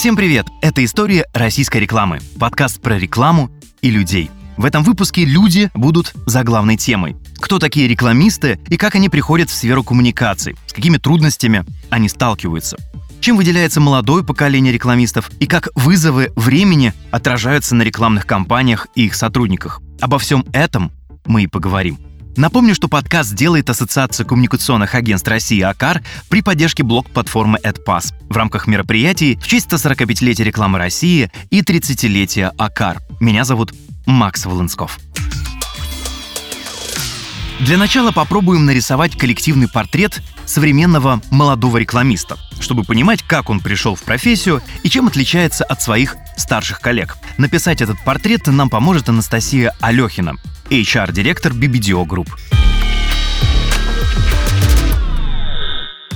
Всем привет! Это история российской рекламы. Подкаст про рекламу и людей. В этом выпуске люди будут за главной темой. Кто такие рекламисты и как они приходят в сферу коммуникаций, с какими трудностями они сталкиваются. Чем выделяется молодое поколение рекламистов и как вызовы времени отражаются на рекламных кампаниях и их сотрудниках. Обо всем этом мы и поговорим. Напомню, что подкаст делает Ассоциация коммуникационных агентств России АКАР при поддержке блок-платформы AdPass в рамках мероприятий в честь 145-летия рекламы России и 30-летия АКАР. Меня зовут Макс Волынсков. Для начала попробуем нарисовать коллективный портрет современного молодого рекламиста, чтобы понимать, как он пришел в профессию и чем отличается от своих старших коллег. Написать этот портрет нам поможет Анастасия Алехина, HR-директор BBDO Group.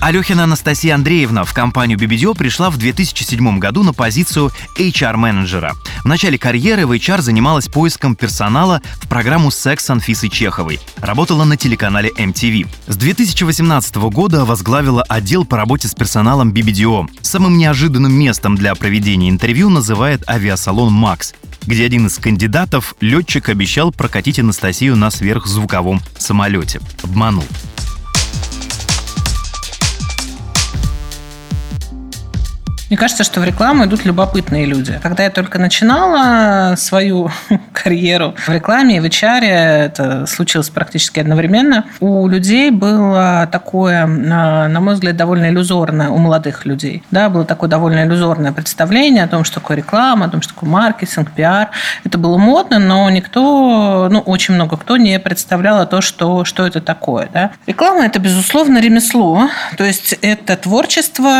Алехина Анастасия Андреевна в компанию BBDO пришла в 2007 году на позицию HR-менеджера. В начале карьеры в HR занималась поиском персонала в программу «Секс» с Анфисой Чеховой. Работала на телеканале MTV. С 2018 года возглавила отдел по работе с персоналом BBDO. Самым неожиданным местом для проведения интервью называет авиасалон «Макс», где один из кандидатов, летчик, обещал прокатить Анастасию на сверхзвуковом самолете. Обманул. Мне кажется, что в рекламу идут любопытные люди. Когда я только начинала свою карьеру в рекламе и в HR, это случилось практически одновременно, у людей было такое, на мой взгляд, довольно иллюзорное, у молодых людей, да, было такое довольно иллюзорное представление о том, что такое реклама, о том, что такое маркетинг, пиар. Это было модно, но никто, ну, очень много кто не представлял то, что, что это такое. Да. Реклама – это, безусловно, ремесло, то есть это творчество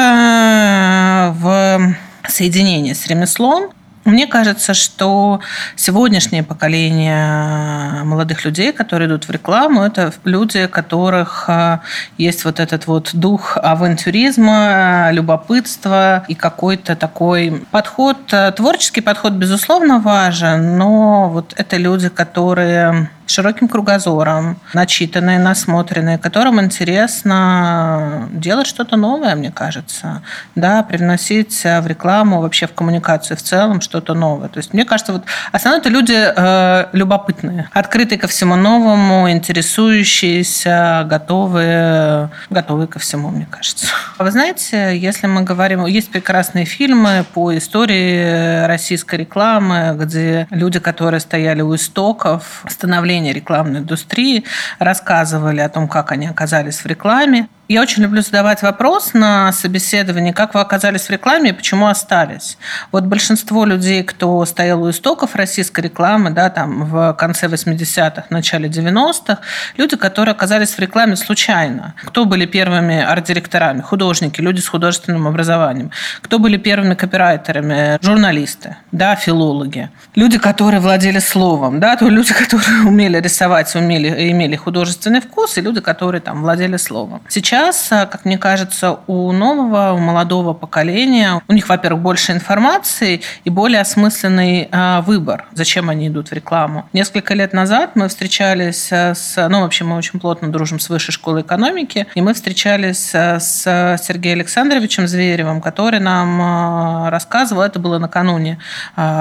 в соединении с ремеслом, мне кажется, что сегодняшнее поколение молодых людей, которые идут в рекламу, это люди, у которых э, есть вот этот вот дух авантюризма, любопытства и какой-то такой подход, э, творческий подход, безусловно, важен, но вот это люди, которые широким кругозором, начитанные, насмотренные, которым интересно делать что-то новое, мне кажется, да, привносить в рекламу, вообще в коммуникацию в целом что-то новое. То есть, мне кажется, вот основное это люди э, любопытные, открытые ко всему новому, интересующиеся, готовые, готовые ко всему, мне кажется. Вы знаете, если мы говорим, есть прекрасные фильмы по истории российской рекламы, где люди, которые стояли у истоков становления становления рекламной индустрии, рассказывали о том, как они оказались в рекламе. Я очень люблю задавать вопрос на собеседовании, как вы оказались в рекламе и почему остались. Вот большинство людей, кто стоял у истоков российской рекламы, да, там в конце 80-х, начале 90-х, люди, которые оказались в рекламе случайно. Кто были первыми арт-директорами? Художники, люди с художественным образованием. Кто были первыми копирайтерами? Журналисты, да, филологи. Люди, которые владели словом, да, то люди, которые умели рисовать, умели, имели художественный вкус, и люди, которые там владели словом. Сейчас э, как мне кажется, у нового, у молодого поколения, у них, во-первых, больше информации и более осмысленный э, выбор, зачем они идут в рекламу. Несколько лет назад мы встречались э, с... Ну, вообще, мы очень плотно дружим с Высшей школой экономики, и мы встречались с Сергеем Александровичем Зверевым, который нам рассказывал, это было накануне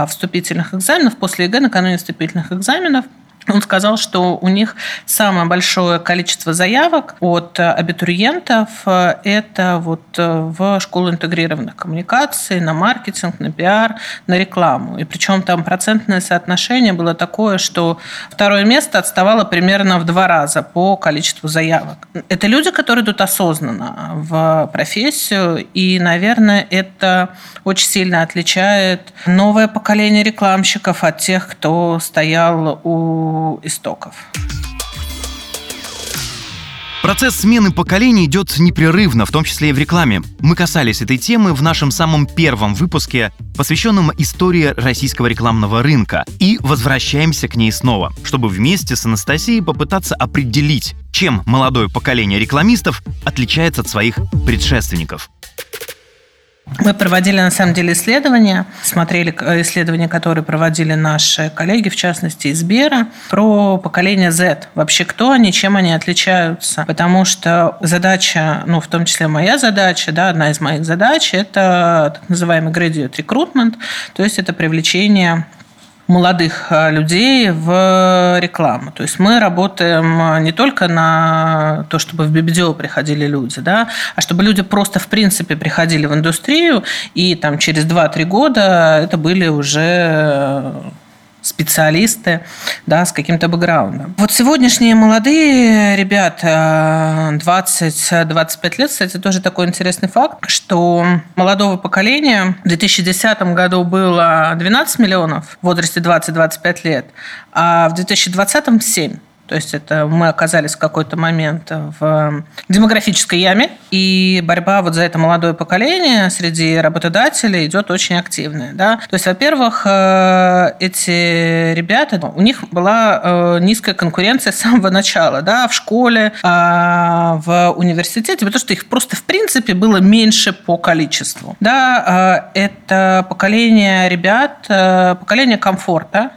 вступительных экзаменов, после ЕГЭ, накануне вступительных экзаменов, он сказал, что у них самое большое количество заявок от абитуриентов э, это вот э, в школу интегрированных коммуникаций, на маркетинг, на пиар, на рекламу. И причем там процентное соотношение было такое, что второе место отставало примерно в два раза по количеству заявок. Это люди, которые идут осознанно в профессию, и, наверное, это очень сильно отличает новое поколение рекламщиков от тех, кто стоял у истоков. Процесс смены поколений идет непрерывно, в том числе и в рекламе. Мы касались этой темы в нашем самом первом выпуске, посвященном истории российского рекламного рынка. И возвращаемся к ней снова, чтобы вместе с Анастасией попытаться определить, чем молодое поколение рекламистов отличается от своих предшественников. Мы проводили, на самом деле, исследования, смотрели э, исследования, которые проводили наши коллеги, в частности, из Бера, про поколение Z. Вообще, кто они, чем они отличаются. Потому что задача, ну, в том числе моя задача, да, одна из моих задач, это так называемый graduate recruitment, то есть это привлечение молодых э, людей в рекламу. То есть мы работаем э, не только на то, чтобы в BBDO приходили люди, да, а чтобы люди просто в принципе приходили в индустрию, и там через 2-3 года это были уже э, специалисты да, с каким-то бэкграундом. Вот сегодняшние молодые ребята, 20-25 лет, кстати, тоже такой интересный факт, что молодого поколения в 2010 году было 12 миллионов в возрасте 20-25 лет, а в 2020 – 7. То есть это мы оказались в какой-то момент в демографической яме, и борьба вот за это молодое поколение среди работодателей идет очень активная. Да? То есть, во-первых, э, эти ребята, у них была э, низкая конкуренция с самого начала, да, в школе, а, в университете, потому что их просто в принципе было меньше по количеству. Да, э, это поколение ребят, поколение комфорта,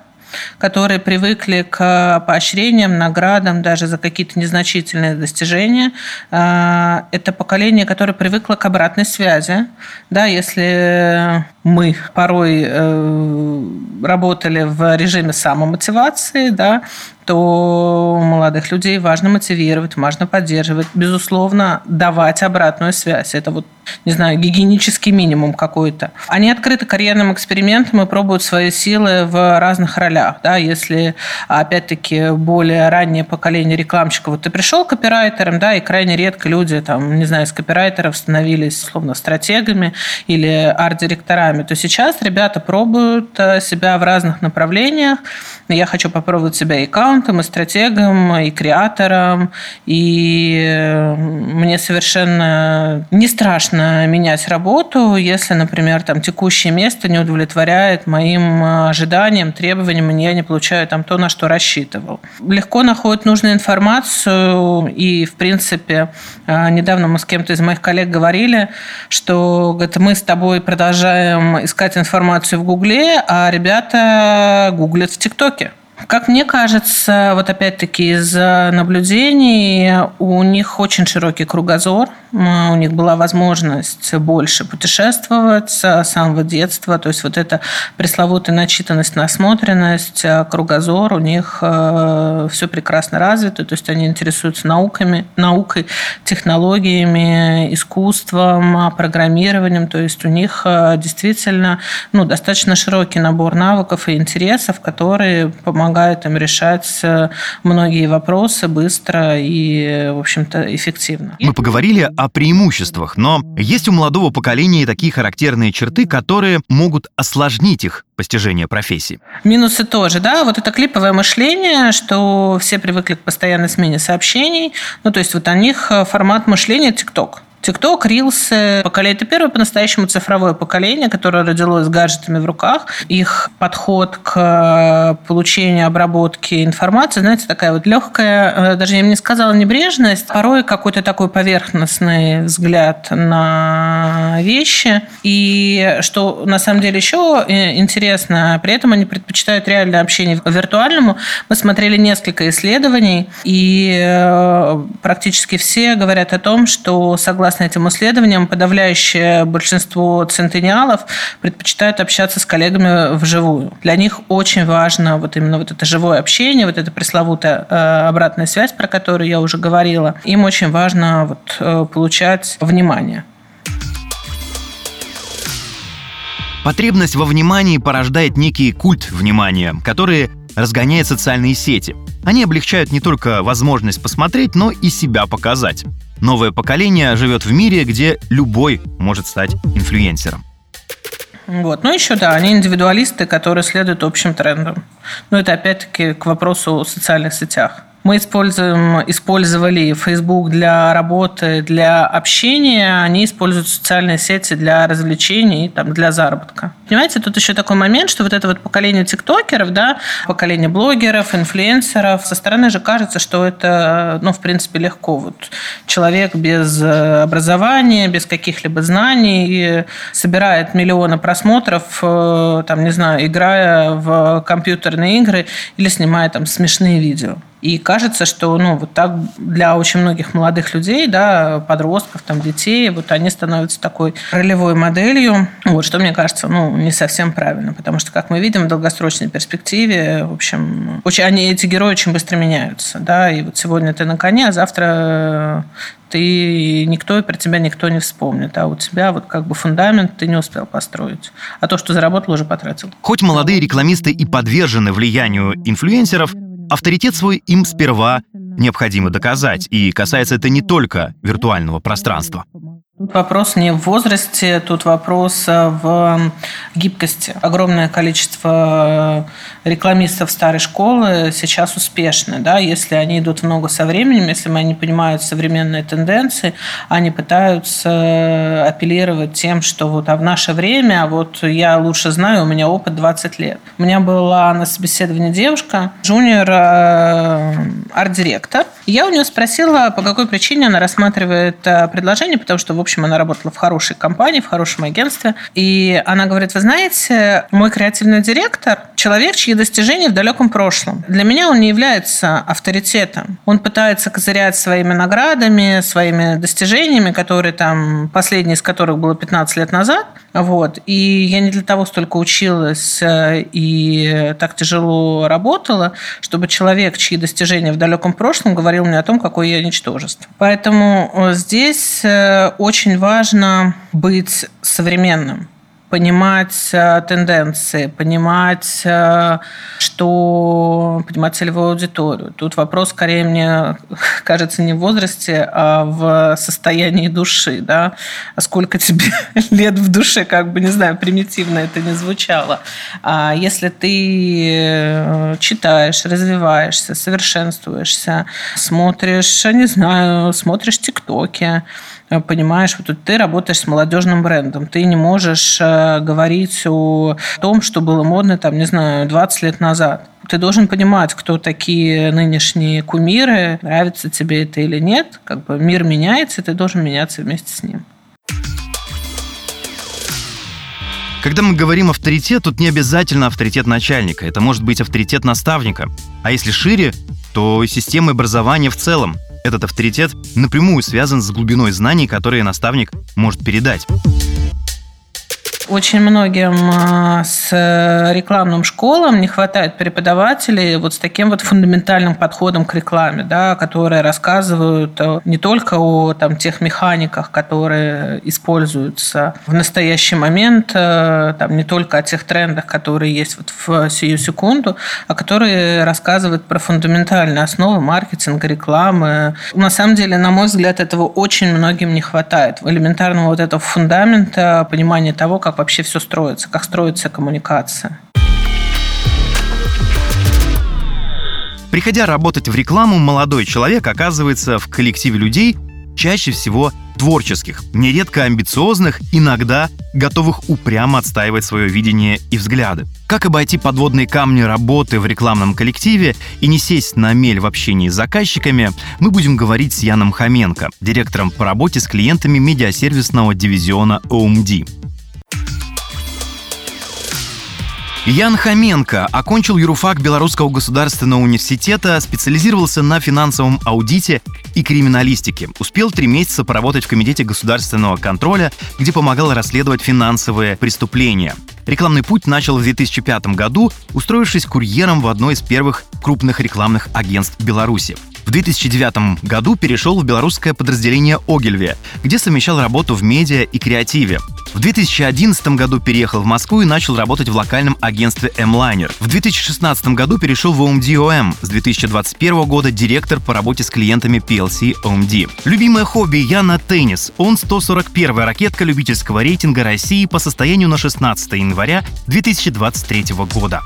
которые привыкли к поощрениям, наградам даже за какие-то незначительные достижения. А, это поколение, которое привыкло к обратной связи. Да, если мы порой э, работали в режиме самомотивации, да, то молодых людей важно мотивировать, важно поддерживать, безусловно, давать обратную связь. Это вот, не знаю, гигиенический минимум какой-то. Они открыты карьерным экспериментам и пробуют свои силы в разных ролях. Да? Если, опять-таки, более раннее поколение рекламщиков, вот ты пришел копирайтером, да, и крайне редко люди, там, не знаю, из копирайтеров становились, словно, стратегами или арт-директорами, то сейчас ребята пробуют э, себя в разных направлениях. Я хочу попробовать себя и аккаунт, аккаунтом, и стратегом, и креатором. И э, мне совершенно не страшно менять работу, если, например, там текущее место не удовлетворяет моим э, ожиданиям, требованиям, и я не получаю там то, на что рассчитывал. Легко находят нужную информацию, и, в принципе, э, недавно мы с кем-то из моих коллег говорили, что говорит, мы с тобой продолжаем искать информацию в Гугле, а ребята гуглят в ТикТоке. Как мне кажется, вот опять-таки из наблюдений у них очень широкий кругозор, у них была возможность больше путешествовать с самого детства, то есть вот эта пресловутая начитанность, насмотренность, кругозор у них э, все прекрасно развито, то есть они интересуются науками, наукой, технологиями, искусством, программированием, то есть у них э, действительно ну, достаточно широкий набор навыков и интересов, которые помогают помогает им решать э, многие вопросы быстро и, в общем-то, эффективно. Мы поговорили о преимуществах, но есть у молодого поколения такие характерные черты, которые могут осложнить их постижение профессии. Минусы тоже, да, вот это клиповое мышление, что все привыкли к постоянной смене сообщений, ну, то есть вот у них э, формат мышления TikTok. ТикТок, Рилсы, поколение. Это первое по-настоящему цифровое поколение, которое родилось с гаджетами в руках. Их подход к получению, обработке информации, знаете, такая вот легкая, э, даже я бы не сказала небрежность, порой какой-то такой поверхностный взгляд на вещи. И что на самом деле еще э, интересно, при этом они предпочитают реальное общение виртуальному. Мы смотрели несколько исследований, и э, практически все говорят о том, что согласно согласно этим исследованиям, подавляющее большинство центениалов предпочитают общаться с коллегами вживую. Для них очень важно вот именно вот это живое общение, вот эта пресловутая э, обратная связь, про которую я уже говорила. Им очень важно вот, э, получать внимание. Потребность во внимании порождает некий культ внимания, который разгоняет социальные сети. Они облегчают не только возможность посмотреть, но и себя показать. Новое поколение живет в мире, где любой может стать инфлюенсером. Вот. Ну, еще, да, они индивидуалисты, которые следуют общим трендам. Но это, опять-таки, к вопросу о социальных сетях. Мы используем, использовали Facebook для работы, для общения, они используют социальные сети для развлечений, там, для заработка. Понимаете, тут еще такой момент, что вот это вот поколение тиктокеров, да, поколение блогеров, инфлюенсеров, со стороны же кажется, что это, ну, в принципе, легко. Вот человек без э, образования, без каких-либо знаний собирает миллионы просмотров, э, там, не знаю, играя в компьютерные игры или снимая там смешные видео. И кажется, что ну, вот так для очень многих молодых людей, да, подростков, там, детей, вот они становятся такой ролевой моделью. Вот, что мне кажется, ну, не совсем правильно. Потому что, как мы видим, в долгосрочной перспективе, в общем, очень, они, эти герои очень быстро меняются. Да? И вот сегодня ты на коне, а завтра ты никто, про тебя никто не вспомнит. А у тебя вот как бы фундамент ты не успел построить. А то, что заработал, уже потратил. Хоть молодые рекламисты и подвержены влиянию инфлюенсеров, Авторитет свой им сперва необходимо доказать, и касается это не только виртуального пространства. Тут вопрос не в возрасте, тут вопрос э, в гибкости. Огромное количество э, рекламистов старой школы сейчас успешны. Да? Если они идут много со временем, если они понимают современные тенденции, они пытаются апеллировать тем, что вот а в наше время, а вот я лучше знаю, у меня опыт 20 лет. У меня была на собеседовании девушка, джуниор э, арт-директор. Я у нее спросила, по какой причине она рассматривает предложение, потому что, в общем, она работала в хорошей компании, в хорошем агентстве. И она говорит, вы знаете, мой креативный директор – человек, чьи достижения в далеком прошлом. Для меня он не является авторитетом. Он пытается козырять своими наградами, своими достижениями, которые там, последние из которых было 15 лет назад. Вот. И я не для того столько училась э, и так тяжело работала, чтобы человек, чьи достижения в далеком прошлом, говорил мне о том, какое я ничтожество. Поэтому э, здесь э, очень важно быть современным понимать э, тенденции, понимать, э, что понимать целевую аудиторию. Тут вопрос, скорее, мне кажется, не в возрасте, а в состоянии души, да, а сколько тебе лет в душе, как бы, не знаю, примитивно это не звучало. А если ты э, читаешь, развиваешься, совершенствуешься, смотришь, не знаю, смотришь ТикТоки, понимаешь, вот ты работаешь с молодежным брендом, ты не можешь э, говорить о том, что было модно, там, не знаю, 20 лет назад. Ты должен понимать, кто такие нынешние кумиры, нравится тебе это или нет. Как бы мир меняется, ты должен меняться вместе с ним. Когда мы говорим авторитет, тут не обязательно авторитет начальника. Это может быть авторитет наставника. А если шире, то системы образования в целом. Этот авторитет напрямую связан с глубиной знаний, которые наставник может передать. Очень многим а, с рекламным школам не хватает преподавателей вот с таким вот фундаментальным подходом к рекламе, да, которые рассказывают э, не только о там, тех механиках, которые используются в настоящий момент, э, там, не только о тех трендах, которые есть вот в сию секунду, а которые рассказывают про фундаментальные основы маркетинга, рекламы. На самом деле, на мой взгляд, этого очень многим не хватает. Элементарного вот этого фундамента, понимания того, как вообще все строится, как строится коммуникация. Приходя работать в рекламу, молодой человек оказывается в коллективе людей, чаще всего творческих, нередко амбициозных, иногда готовых упрямо отстаивать свое видение и взгляды. Как обойти подводные камни работы в рекламном коллективе и не сесть на мель в общении с заказчиками, мы будем говорить с Яном Хоменко, директором по работе с клиентами медиасервисного дивизиона OMD. Ян Хоменко окончил юрфак Белорусского государственного университета, специализировался на финансовом аудите и криминалистике. Успел три месяца поработать в Комитете государственного контроля, где помогал расследовать финансовые преступления. Рекламный путь начал в 2005 году, устроившись курьером в одно из первых крупных рекламных агентств Беларуси. В 2009 году перешел в белорусское подразделение «Огельве», где совмещал работу в медиа и креативе. В 2011 году переехал в Москву и начал работать в локальном агентстве M-Liner. В 2016 году перешел в OMD С 2021 года директор по работе с клиентами PLC OMD. Любимое хобби Яна – теннис. Он 141 ракетка любительского рейтинга России по состоянию на 16 января 2023 года.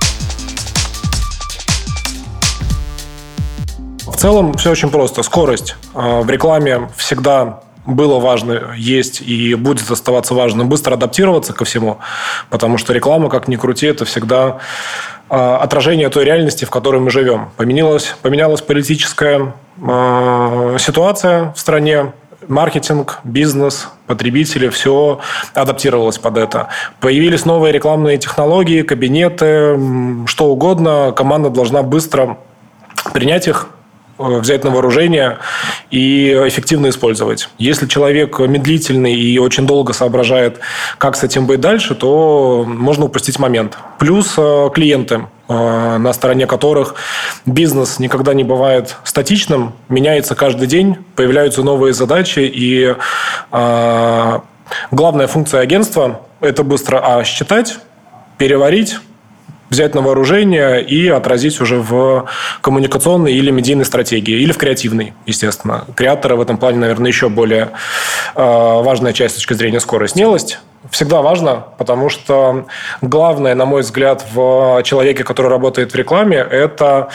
Целом все очень просто. Скорость в рекламе всегда было важно, есть и будет оставаться важным быстро адаптироваться ко всему, потому что реклама, как ни крути, это всегда а, отражение той реальности, в которой мы живем. Поменялась, поменялась политическая а, ситуация в стране, маркетинг, бизнес, потребители, все адаптировалось под это. Появились новые рекламные технологии, кабинеты, что угодно. Команда должна быстро принять их, взять на вооружение и эффективно использовать. Если человек медлительный и очень долго соображает, как с этим быть дальше, то можно упустить момент. Плюс э, клиенты, э, на стороне которых бизнес никогда не бывает статичным, меняется каждый день, появляются новые задачи, и главная функция агентства – это быстро а, считать, переварить, взять на вооружение и отразить уже в коммуникационной или медийной стратегии, или в креативной, естественно. Креаторы в этом плане, наверное, еще более э, важная часть с точки зрения скорости. Смелость всегда важно, потому что главное, на мой взгляд, в человеке, который работает в рекламе, это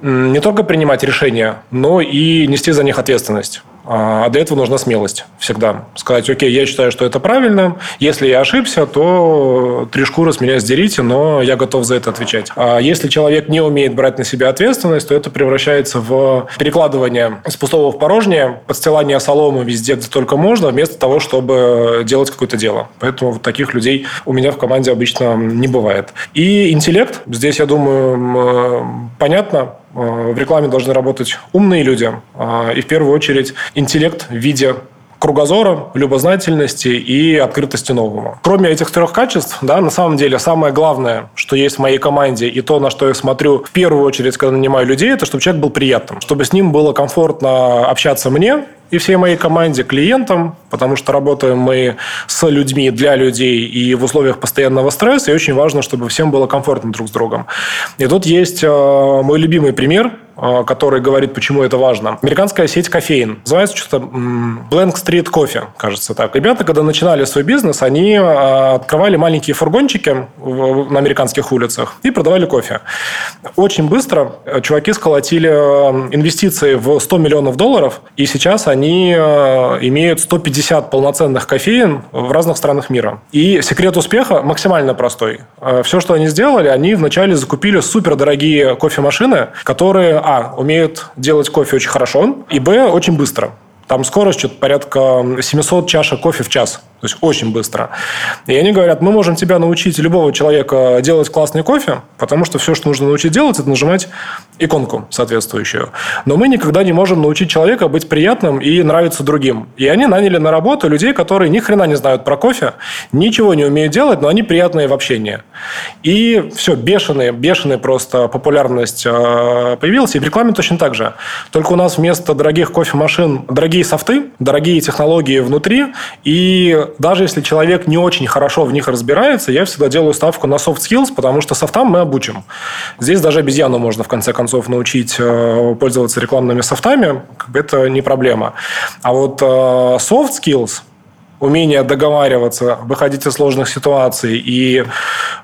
не только принимать решения, но и нести за них ответственность. А для этого нужна смелость всегда. Сказать, окей, я считаю, что это правильно. Если я ошибся, то три шкуры с меня сдерите, но я готов за это отвечать. А если человек не умеет брать на себя ответственность, то это превращается в перекладывание с пустого в порожнее, подстилание соломы везде, где только можно, вместо того, чтобы делать какое-то дело. Поэтому вот таких людей у меня в команде обычно не бывает. И интеллект. Здесь, я думаю, понятно, в рекламе должны работать умные люди, а, и в первую очередь интеллект в виде кругозора, любознательности и открытости новому. Кроме этих трех качеств, да, на самом деле самое главное, что есть в моей команде, и то, на что я смотрю в первую очередь, когда нанимаю людей, это чтобы человек был приятным, чтобы с ним было комфортно общаться мне, и всей моей команде, клиентам, потому что работаем мы с людьми, для людей и в условиях постоянного стресса, и очень важно, чтобы всем было комфортно друг с другом. И тут есть э, мой любимый пример, который говорит, почему это важно. Американская сеть кофеин. Называется что-то Blank Street Coffee, кажется так. Ребята, когда начинали свой бизнес, они э, открывали маленькие фургончики на американских улицах и продавали кофе. Очень быстро чуваки сколотили инвестиции в 100 миллионов долларов, и сейчас они э, имеют 150 полноценных кофеин в разных странах мира. И секрет успеха максимально простой. Э, Все, что они сделали, они вначале закупили супердорогие кофемашины, которые, а, умеют делать кофе очень хорошо, и, б, очень быстро. Там скорость что-то порядка 700 чашек кофе в час. То есть очень быстро. И они говорят, мы можем тебя научить, любого человека, делать классный кофе, потому что все, что нужно научить делать, это нажимать иконку соответствующую. Но мы никогда не можем научить человека быть приятным и нравиться другим. И они наняли на работу людей, которые ни хрена не знают про кофе, ничего не умеют делать, но они приятные в общении. И все, бешеная, бешеная просто популярность э, появилась. И в рекламе точно так же. Только у нас вместо дорогих кофемашин дорогие софты, дорогие технологии внутри и даже если человек не очень хорошо в них разбирается, я всегда делаю ставку на soft skills, потому что софтам мы обучим. Здесь даже обезьяну можно, в конце концов, научить э, пользоваться рекламными софтами. Это не проблема. А вот э, soft skills, умение договариваться, выходить из сложных ситуаций и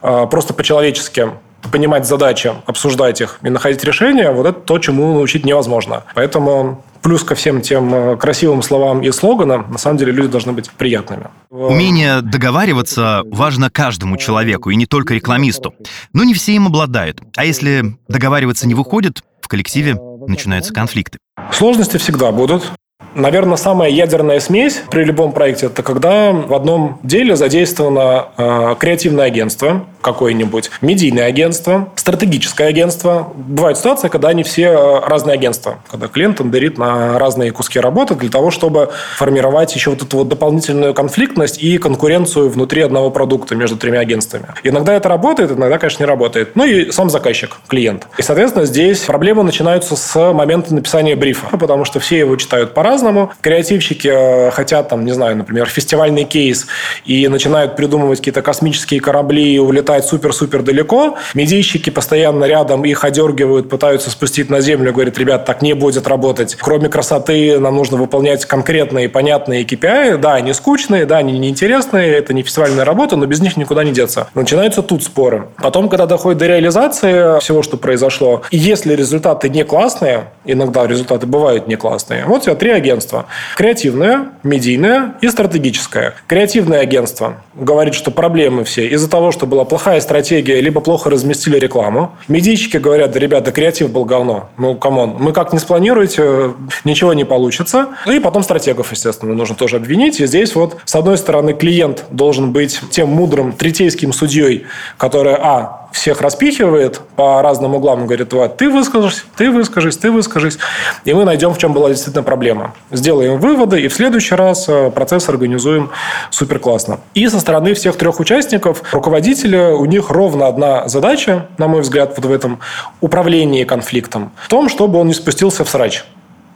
э, просто по-человечески понимать задачи, обсуждать их и находить решения, вот это то, чему научить невозможно. Поэтому плюс ко всем тем э, красивым словам и слоганам, на самом деле люди должны быть приятными. Умение договариваться важно каждому человеку, и не только рекламисту. Но не все им обладают. А если договариваться не выходит, в коллективе начинаются конфликты. Сложности всегда будут. Наверное, самая ядерная смесь при любом проекте – это когда в одном деле задействовано э, креативное агентство какое-нибудь, медийное агентство, стратегическое агентство. Бывают ситуации, когда они все э, разные агентства, когда клиент тендерит на разные куски работы для того, чтобы формировать еще вот эту вот дополнительную конфликтность и конкуренцию внутри одного продукта между тремя агентствами. Иногда это работает, иногда, конечно, не работает. Ну и сам заказчик, клиент. И, соответственно, здесь проблемы начинаются с момента написания брифа, потому что все его читают по-разному, по-разному. Креативщики э, хотят, там, не знаю, например, фестивальный кейс и начинают придумывать какие-то космические корабли и улетать супер-супер далеко. Медийщики постоянно рядом их одергивают, пытаются спустить на землю, говорят, ребят, так не будет работать. Кроме красоты нам нужно выполнять конкретные, понятные KPI. Да, они скучные, да, они неинтересные, это не фестивальная работа, но без них никуда не деться. Начинаются тут споры. Потом, когда доходит до реализации всего, что произошло, если результаты не классные, иногда результаты бывают не классные, вот у тебя три агентства. Креативное, медийное и стратегическое. Креативное агентство говорит, что проблемы все из-за того, что была плохая стратегия, либо плохо разместили рекламу. Медийщики говорят, да, ребята, креатив был говно. Ну, come on, мы как не спланируете, ничего не получится. Ну и потом стратегов, естественно, нужно тоже обвинить. И здесь вот, с одной стороны, клиент должен быть тем мудрым третейским судьей, который, а, всех распихивает по разным углам и говорит, вот, ты выскажись, ты выскажись, ты выскажись. И мы найдем, в чем была действительно проблема. Сделаем выводы, и в следующий раз э, процесс организуем супер классно. И со стороны всех трех участников, руководителя, у них ровно одна задача, на мой взгляд, вот в этом управлении конфликтом, в том, чтобы он не спустился в срач.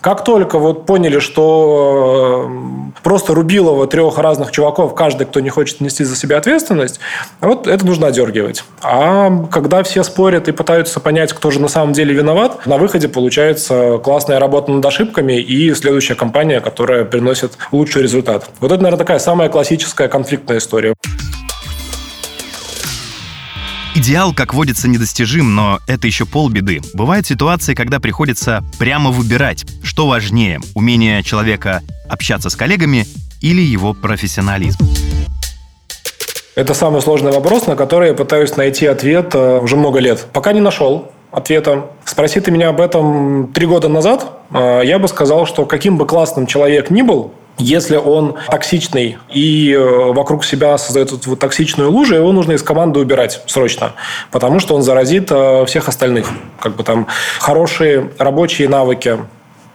Как только вот поняли, что э, просто Рубилова трех разных чуваков, каждый, кто не хочет нести за себя ответственность, вот это нужно одергивать. А когда все спорят и пытаются понять, кто же на самом деле виноват, на выходе получается классная работа над ошибками и следующая компания, которая приносит лучший результат. Вот это, наверное, такая самая классическая конфликтная история. Идеал, как водится, недостижим, но это еще полбеды. Бывают ситуации, когда приходится прямо выбирать, что важнее, умение человека общаться с коллегами или его профессионализм. Это самый сложный вопрос, на который я пытаюсь найти ответ э, уже много лет. Пока не нашел ответа. Спроси ты меня об этом три года назад, э, я бы сказал, что каким бы классным человек ни был, если он токсичный и э, вокруг себя создает вот, токсичную лужу, его нужно из команды убирать срочно, потому что он заразит э, всех остальных. Как бы там хорошие рабочие навыки,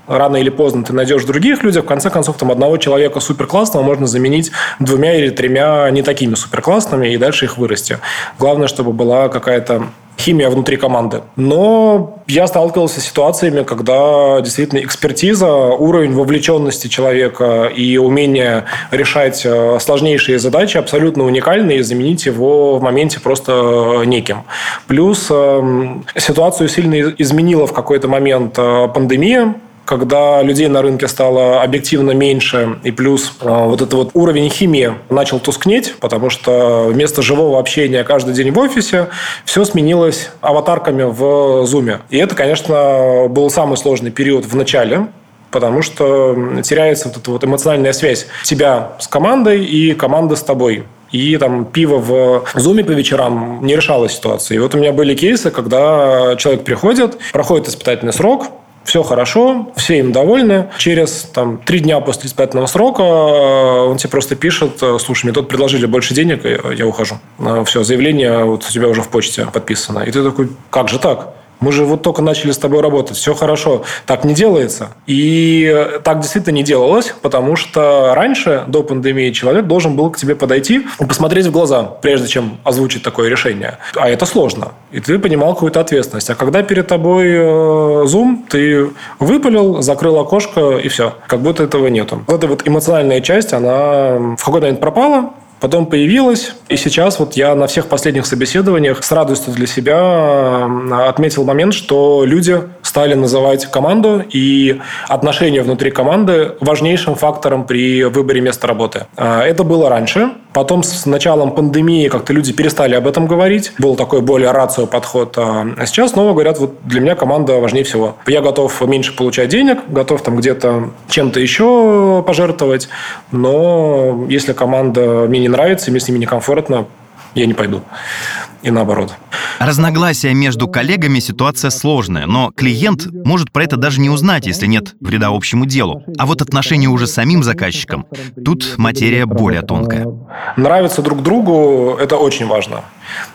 рано или поздно ты найдешь других людях. В конце концов, там одного человека суперклассного можно заменить двумя или тремя не такими суперклассными и дальше их вырасти. Главное, чтобы была какая-то химия внутри команды. Но я сталкивался с ситуациями, когда действительно экспертиза, уровень вовлеченности человека и умение решать э, сложнейшие задачи абсолютно уникальны, и заменить его в моменте просто неким. Плюс эм, ситуацию сильно изменила в какой-то момент э, пандемия, когда людей на рынке стало объективно меньше, и плюс э, вот этот вот уровень химии начал тускнеть, потому что вместо живого общения каждый день в офисе все сменилось аватарками в Zoom. И это, конечно, был самый сложный период в начале, потому что теряется вот эта вот эмоциональная связь тебя с командой и команды с тобой и там пиво в зуме по вечерам не решала ситуацию. И вот у меня были кейсы, когда человек приходит, проходит испытательный срок, все хорошо, все им довольны. Через там, три дня после испытательного срока э, он тебе просто пишет, э, слушай, мне тут предложили больше денег, я ухожу. Э, все, заявление вот у тебя уже в почте подписано. И ты такой, как же так? Мы же вот только начали с тобой работать, все хорошо. Так не делается. И так действительно не делалось, потому что раньше, до пандемии, человек должен был к тебе подойти и посмотреть в глаза, прежде чем озвучить такое решение. А это сложно. И ты понимал какую-то ответственность. А когда перед тобой э, Zoom, ты выпалил, закрыл окошко и все. Как будто этого нету. Вот эта вот эмоциональная часть, она в какой-то момент пропала, Потом появилась, и сейчас вот я на всех последних собеседованиях с радостью для себя отметил момент, что люди стали называть команду и отношения внутри команды важнейшим фактором при выборе места работы. А, это было раньше. Потом с началом пандемии как-то люди перестали об этом говорить. Был такой более рацио подход. А, а сейчас снова говорят, вот для меня команда важнее всего. Я готов меньше получать денег, готов там где-то чем-то еще пожертвовать, но если команда мне не нравится, мне с ними некомфортно, я не пойду. И наоборот. Разногласия между коллегами ситуация сложная, но клиент может про это даже не узнать, если нет вреда общему делу. А вот отношения уже с самим заказчиком, тут материя более тонкая. Нравиться друг другу – это очень важно.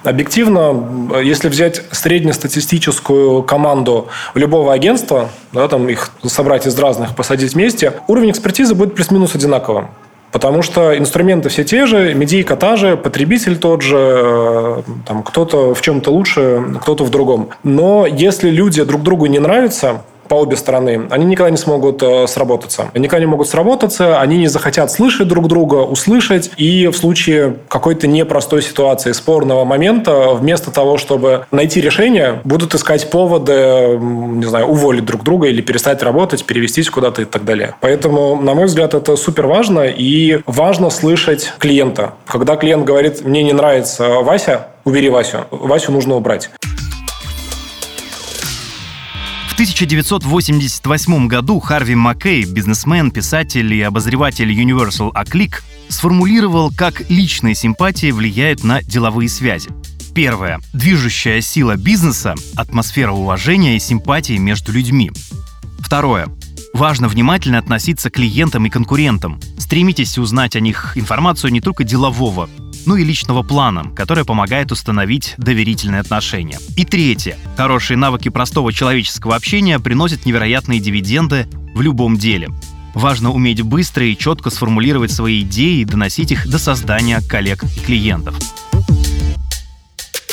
Объективно, если взять среднестатистическую команду любого агентства, да, там их собрать из разных, посадить вместе, уровень экспертизы будет плюс-минус одинаковым. Потому что инструменты все те же, медийка та же, потребитель тот же, э, там, кто-то в чем-то лучше, кто-то в другом. Но если люди друг другу не нравятся, по обе стороны, они никогда не смогут э, сработаться. Они никогда не могут сработаться, они не захотят слышать друг друга, услышать, и в случае какой-то непростой ситуации, спорного момента, вместо того, чтобы найти решение, будут искать поводы, не знаю, уволить друг друга или перестать работать, перевестись куда-то и так далее. Поэтому, на мой взгляд, это супер важно, и важно слышать клиента. Когда клиент говорит, мне не нравится Вася, убери Васю. Васю нужно убрать. В 1988 году Харви Маккей, бизнесмен, писатель и обозреватель Universal Aclick, сформулировал, как личные симпатии влияют на деловые связи. Первое. Движущая сила бизнеса – атмосфера уважения и симпатии между людьми. Второе. Важно внимательно относиться к клиентам и конкурентам. Стремитесь узнать о них информацию не только делового, ну и личного плана, которая помогает установить доверительные отношения. И третье. Хорошие навыки простого человеческого общения приносят невероятные дивиденды в любом деле. Важно уметь быстро и четко сформулировать свои идеи и доносить их до создания коллег и клиентов.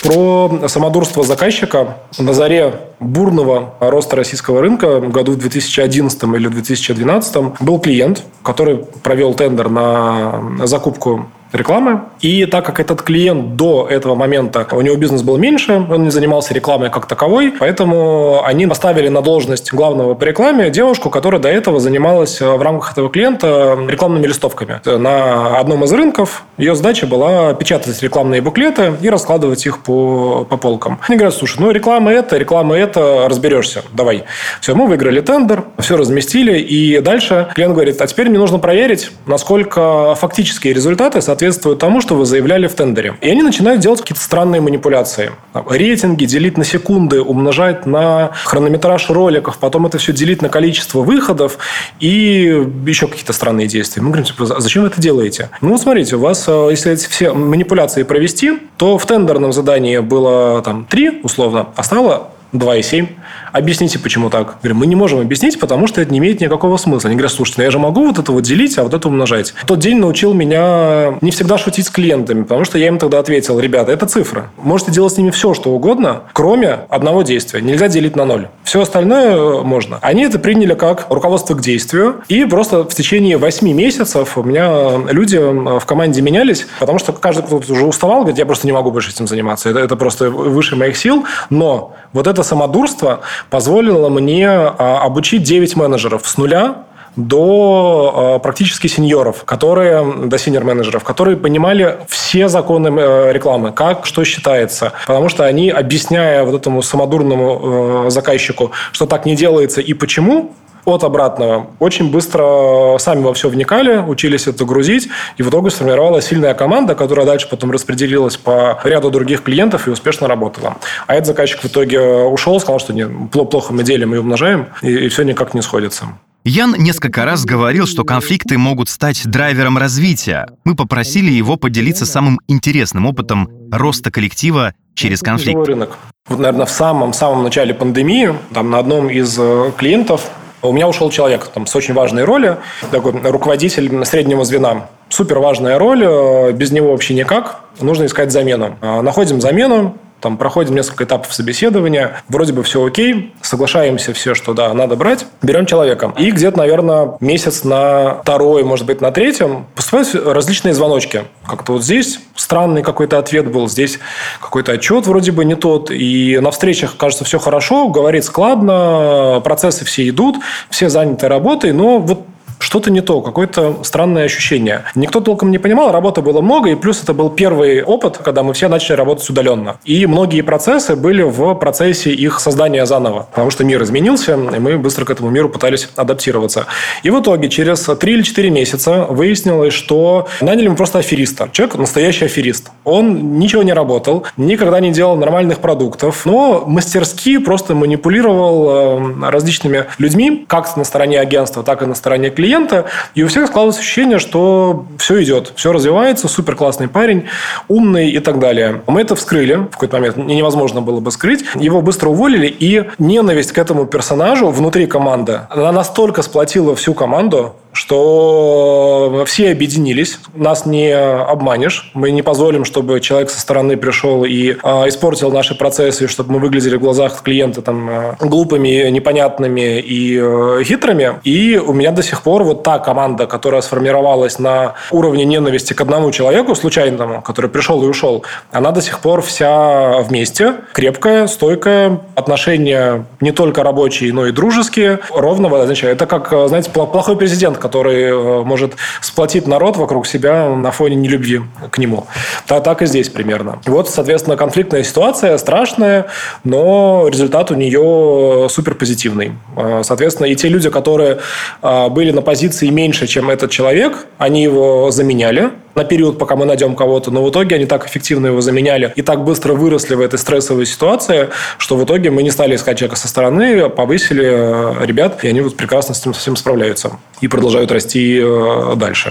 Про самодурство заказчика на заре бурного роста российского рынка в году в 2011 или 2012 был клиент, который провел тендер на закупку рекламы. И так как этот клиент до этого момента, у него бизнес был меньше, он не занимался рекламой как таковой, поэтому они поставили на должность главного по рекламе девушку, которая до этого занималась в рамках этого клиента рекламными листовками. На одном из рынков ее задача была печатать рекламные буклеты и раскладывать их по, по полкам. Они говорят, слушай, ну реклама это, реклама это, разберешься, давай. Все, мы выиграли тендер, все разместили, и дальше клиент говорит, а теперь мне нужно проверить, насколько фактические результаты соответствуют соответствует тому, что вы заявляли в тендере. И они начинают делать какие-то странные манипуляции. Там, рейтинги делить на секунды, умножать на хронометраж роликов, потом это все делить на количество выходов и еще какие-то странные действия. Мы говорим, типа, зачем вы это делаете? Ну, смотрите, у вас, э, если эти все манипуляции провести, то в тендерном задании было там 3, условно, а стало 2,7. Объясните, почему так? Говорю, мы не можем объяснить, потому что это не имеет никакого смысла. Они говорят, слушайте, ну я же могу вот это вот делить, а вот это умножать. Тот день научил меня не всегда шутить с клиентами, потому что я им тогда ответил, ребята, это цифры. Можете делать с ними все, что угодно, кроме одного действия. Нельзя делить на ноль. Все остальное э, можно. Они это приняли как руководство к действию, и просто в течение 8 месяцев у меня люди в команде менялись, потому что каждый кто уже уставал, говорит, я просто не могу больше этим заниматься. Это, это просто выше моих сил. Но вот это самодурство позволило мне а, обучить 9 менеджеров с нуля до э, практически сеньоров, которые, до сеньор-менеджеров, которые понимали все законы э, рекламы, как, что считается. Потому что они, объясняя вот этому самодурному э, заказчику, что так не делается и почему, от обратного. Очень быстро сами во все вникали, учились это грузить, и в итоге сформировалась сильная команда, которая дальше потом распределилась по ряду других клиентов и успешно работала. А этот заказчик в итоге ушел, сказал, что нет, плохо мы делим и умножаем, и, и все никак не сходится. Ян несколько раз говорил, что конфликты могут стать драйвером развития. Мы попросили его поделиться самым интересным опытом роста коллектива через конфликт. Рынок. Вот, наверное, в самом-самом начале пандемии, там на одном из э, клиентов у меня ушел человек там, с очень важной роли, такой руководитель среднего звена. Супер важная роль, э, без него вообще никак. Нужно искать замену. А, находим замену, там проходим несколько этапов собеседования, вроде бы все окей, соглашаемся все, что да, надо брать, берем человека. И где-то, наверное, месяц на второй, может быть, на третьем поступают различные звоночки. Как-то вот здесь странный какой-то ответ был, здесь какой-то отчет вроде бы не тот, и на встречах, кажется, все хорошо, говорит складно, процессы все идут, все заняты работой, но вот что-то не то, какое-то странное ощущение. Никто толком не понимал, работы было много, и плюс это был первый опыт, когда мы все начали работать удаленно. И многие процессы были в процессе их создания заново, потому что мир изменился, и мы быстро к этому миру пытались адаптироваться. И в итоге через 3 или 4 месяца выяснилось, что наняли мы просто афериста. Человек настоящий аферист. Он ничего не работал, никогда не делал нормальных продуктов, но мастерски просто манипулировал э, различными людьми, как на стороне агентства, так и на стороне клиента, клиента, и у всех складывалось ощущение, что все идет, все развивается, супер классный парень, умный и так далее. Мы это вскрыли в какой-то момент, невозможно было бы скрыть. Его быстро уволили, и ненависть к этому персонажу внутри команды, она настолько сплотила всю команду, что все объединились, нас не обманешь, мы не позволим, чтобы человек со стороны пришел и э, испортил наши процессы, чтобы мы выглядели в глазах клиента там э, глупыми, непонятными и э, хитрыми. И у меня до сих пор вот та команда, которая сформировалась на уровне ненависти к одному человеку случайному, который пришел и ушел, она до сих пор вся вместе, крепкая, стойкая, отношения не только рабочие, но и дружеские, ровно, значит, это как, знаете, плохой президент, который э, может сплотить народ вокруг себя на фоне нелюбви к нему. Так, так и здесь примерно. Вот, соответственно, конфликтная ситуация страшная, но результат у нее супер позитивный. Э, соответственно, и те люди, которые э, были на позиции меньше, чем этот человек, они его заменяли, на период, пока мы найдем кого-то, но в итоге они так эффективно его заменяли и так быстро выросли в этой стрессовой ситуации, что в итоге мы не стали искать человека со стороны, повысили э, ребят, и они вот прекрасно с этим совсем справляются и продолжают расти э, дальше.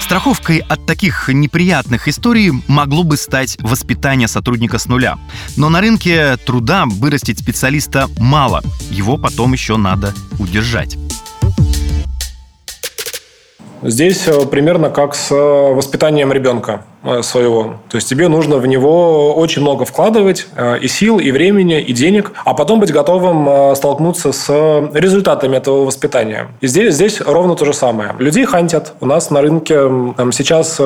Страховкой от таких неприятных историй могло бы стать воспитание сотрудника с нуля. Но на рынке труда вырастить специалиста мало. Его потом еще надо удержать. Здесь э, примерно как с э, воспитанием ребенка. Э, своего. То есть тебе нужно в него очень много вкладывать э, и сил, и времени, и денег, а потом быть готовым э, столкнуться с результатами этого воспитания. И здесь, здесь ровно то же самое. Людей хантят. У нас на рынке там, сейчас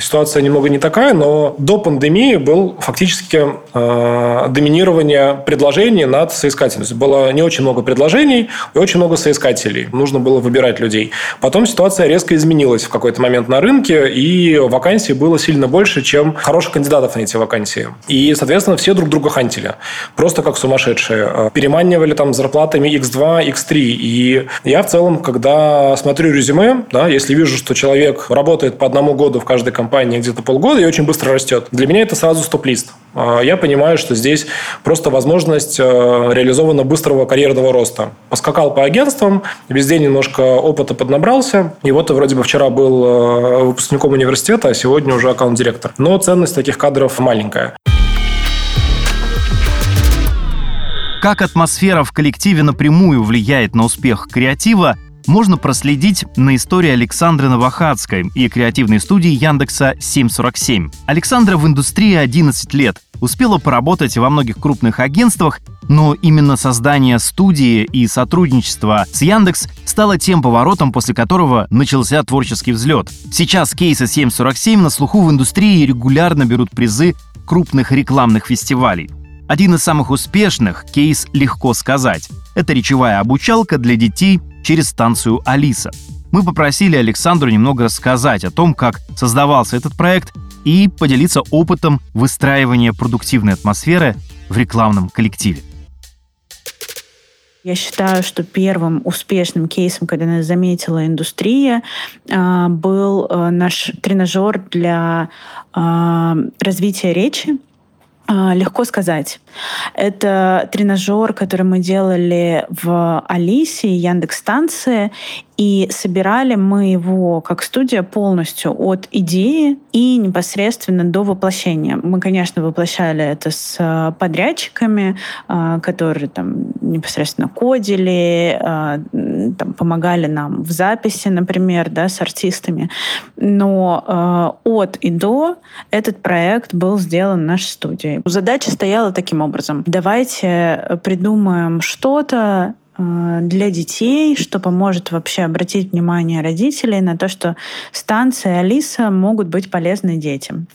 ситуация немного не такая, но до пандемии был фактически э, доминирование предложений над соискателем. Было не очень много предложений и очень много соискателей. Нужно было выбирать людей. Потом ситуация резко изменилась в какой-то момент на рынке, и вакансий было сильно больше, чем хороших кандидатов на эти вакансии. И, соответственно, все друг друга хантили. Просто как сумасшедшие. Э, переманивали там зарплатами X2, X3. И я в целом, когда смотрю резюме, да, если вижу, что человек работает по одному году в каждой компании где-то полгода и очень быстро растет, для меня это сразу стоп-лист. Э, я понимаю, что здесь просто возможность э, реализована быстрого карьерного роста. Поскакал по агентствам, везде немножко опыта поднабрался. И вот вроде бы вчера был выпускником университета, а сегодня уже аккаунт-директор. Но ценность таких кадров маленькая. Как атмосфера в коллективе напрямую влияет на успех креатива, можно проследить на истории Александры Новохадской и креативной студии Яндекса 747. Александра в индустрии 11 лет, успела поработать во многих крупных агентствах, но именно создание студии и сотрудничество с Яндекс стало тем поворотом, после которого начался творческий взлет. Сейчас кейсы 747 на слуху в индустрии регулярно берут призы крупных рекламных фестивалей. Один из самых успешных кейс «Легко сказать» — это речевая обучалка для детей через станцию «Алиса». Мы попросили Александру немного рассказать о том, как создавался этот проект и поделиться опытом выстраивания продуктивной атмосферы в рекламном коллективе. Я считаю, что первым успешным кейсом, когда нас заметила индустрия, а, был а, наш тренажер для а, развития речи а, легко сказать. Это тренажер, который мы делали в Алисе, Яндекс станции, и собирали мы его как студия полностью от идеи и непосредственно до воплощения. Мы, конечно, воплощали это с а, подрядчиками, а, которые там непосредственно кодили, там, помогали нам в записи, например, да, с артистами. Но от и до этот проект был сделан нашей студией. Задача стояла таким образом. Давайте э, придумаем что-то, э, для детей, что поможет вообще обратить внимание родителей на то, что станция Алиса могут быть полезны детям.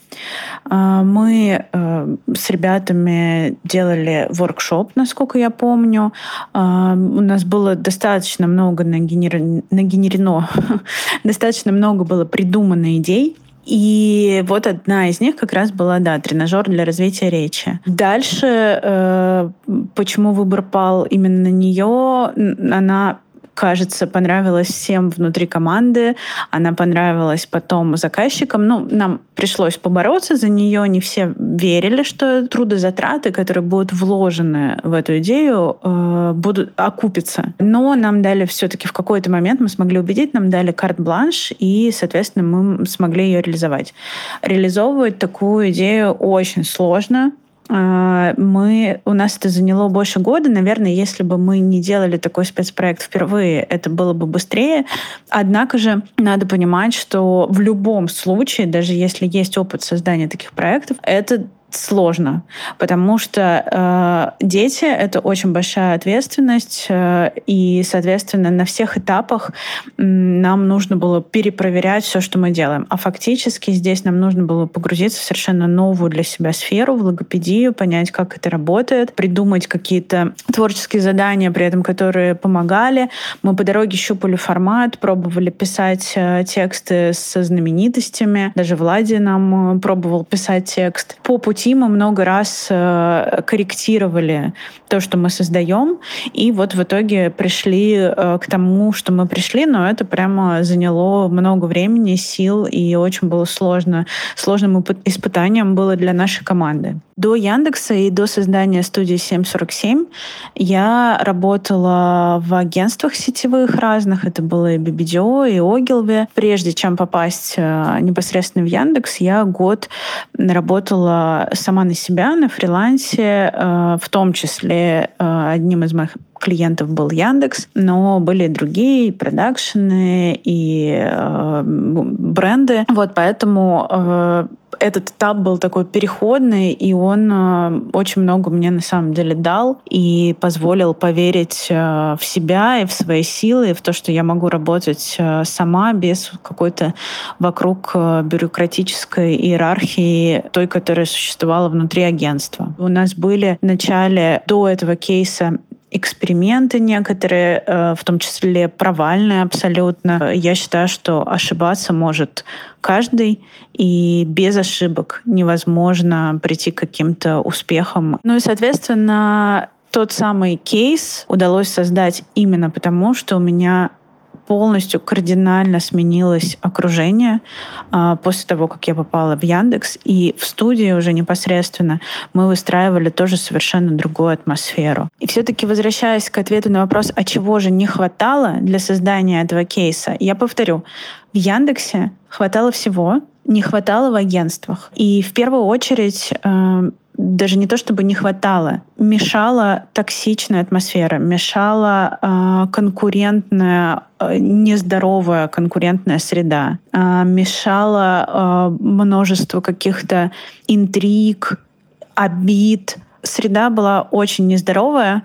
Э, мы с ребятами делали воркшоп, насколько я помню. У нас было достаточно много нагенерено, достаточно много было придумано идей, и вот одна из них как раз была, да, тренажер для развития речи. Дальше, э, почему выбор пал именно на нее, она кажется, понравилась всем внутри команды, она понравилась потом заказчикам. Ну, нам пришлось побороться за нее, не все верили, что трудозатраты, которые будут вложены в эту идею, э, будут окупиться. Но нам дали все-таки в какой-то момент, мы смогли убедить, нам дали карт-бланш, и, соответственно, мы смогли ее реализовать. Реализовывать такую идею очень сложно, мы, у нас это заняло больше года. Наверное, если бы мы не делали такой спецпроект впервые, это было бы быстрее. Однако же надо понимать, что в любом случае, даже если есть опыт создания таких проектов, это сложно, потому что э, дети — это очень большая ответственность, э, и, соответственно, на всех этапах э, нам нужно было перепроверять все, что мы делаем. А фактически здесь нам нужно было погрузиться в совершенно новую для себя сферу, в логопедию, понять, как это работает, придумать какие-то творческие задания, при этом которые помогали. Мы по дороге щупали формат, пробовали писать э, тексты со знаменитостями. Даже Влади нам э, пробовал писать текст. По пути пути мы много раз э, корректировали то, что мы создаем, и вот в итоге пришли э, к тому, что мы пришли, но это прямо заняло много времени, сил, и очень было сложно. Сложным испытанием было для нашей команды. До Яндекса и до создания студии 747 я работала в агентствах сетевых разных. Это было и BBDO, и Ogilvy. Прежде чем попасть э, непосредственно в Яндекс, я год работала сама на себя, на фрилансе, э, в том числе э, одним из моих клиентов был Яндекс, но были и другие, продакшены, и э, бренды. Вот поэтому э, этот этап был такой переходный, и он э, очень много мне на самом деле дал и позволил поверить э, в себя и в свои силы, и в то, что я могу работать э, сама без какой-то вокруг бюрократической иерархии, той, которая существовала внутри агентства. У нас были в начале до этого кейса эксперименты некоторые, э, в том числе провальные абсолютно. Я считаю, что ошибаться может каждый, и без ошибок невозможно прийти к каким-то успехам. Ну и, соответственно, тот самый кейс удалось создать именно потому, что у меня полностью кардинально сменилось окружение а, после того, как я попала в Яндекс. И в студии уже непосредственно мы выстраивали тоже совершенно другую атмосферу. И все-таки возвращаясь к ответу на вопрос, а чего же не хватало для создания этого кейса, я повторю, в Яндексе хватало всего, не хватало в агентствах. И в первую очередь э, даже не то чтобы не хватало, мешала токсичная атмосфера, мешала э, конкурентная, э, нездоровая конкурентная среда, э, мешала э, множество каких-то интриг, обид. Среда была очень нездоровая,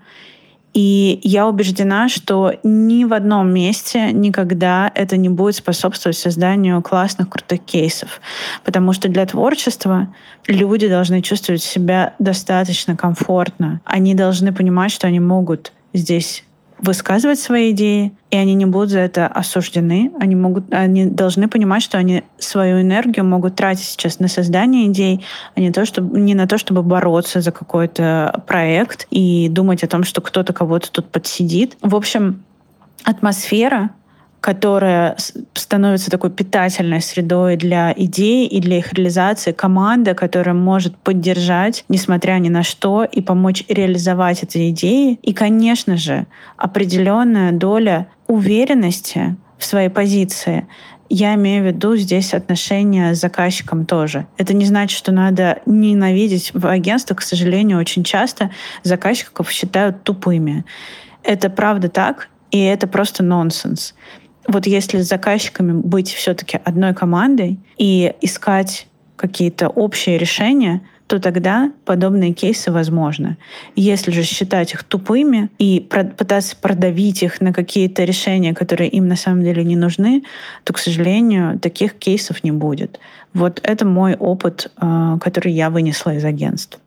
и я убеждена, что ни в одном месте никогда это не будет способствовать созданию классных, крутых кейсов. Потому что для творчества люди должны чувствовать себя достаточно комфортно. Они должны понимать, что они могут здесь высказывать свои идеи, и они не будут за это осуждены. Они, могут, они должны понимать, что они свою энергию могут тратить сейчас на создание идей, а не, то, чтобы, не на то, чтобы бороться за какой-то проект и думать о том, что кто-то кого-то тут подсидит. В общем, атмосфера которая становится такой питательной средой для идей и для их реализации, команда, которая может поддержать, несмотря ни на что, и помочь реализовать эти идеи. И, конечно же, определенная доля уверенности в своей позиции. Я имею в виду здесь отношения с заказчиком тоже. Это не значит, что надо ненавидеть в агентствах, к сожалению, очень часто заказчиков считают тупыми. Это правда так, и это просто нонсенс вот если с заказчиками быть все-таки одной командой и искать какие-то общие решения, то тогда подобные кейсы возможны. Если же считать их тупыми и пытаться продавить их на какие-то решения, которые им на самом деле не нужны, то, к сожалению, таких кейсов не будет. Вот это мой опыт, э, который я вынесла из агентств.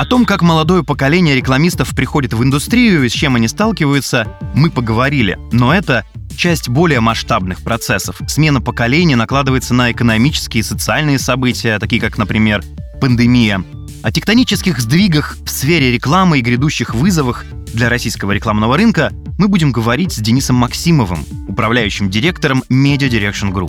О том, как молодое поколение рекламистов приходит в индустрию и с чем они сталкиваются, мы поговорили. Но это часть более масштабных процессов. Смена поколения накладывается на экономические и социальные события, такие как, например, пандемия. О тектонических сдвигах в сфере рекламы и грядущих вызовах для российского рекламного рынка мы будем говорить с Денисом Максимовым, управляющим директором Media Direction Group.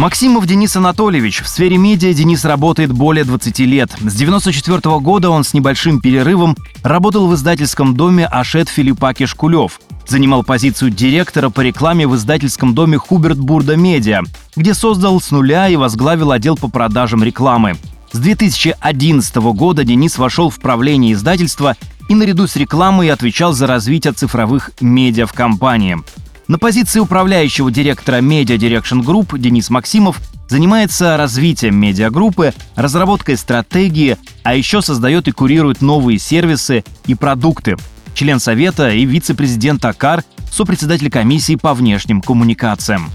Максимов Денис Анатольевич. В сфере медиа Денис работает более 20 лет. С 94 года он с небольшим перерывом работал в издательском доме Ашет Филиппаки Шкулев. Занимал позицию директора по рекламе в издательском доме Хуберт Бурда Медиа, где создал с нуля и возглавил отдел по продажам рекламы. С 2011 года Денис вошел в правление издательства и наряду с рекламой отвечал за развитие цифровых медиа в компании. На позиции управляющего директора Media Direction Group Денис Максимов занимается развитием медиагруппы, разработкой стратегии, а еще создает и курирует новые сервисы и продукты. Член Совета и вице-президент АКАР, сопредседатель комиссии по внешним коммуникациям.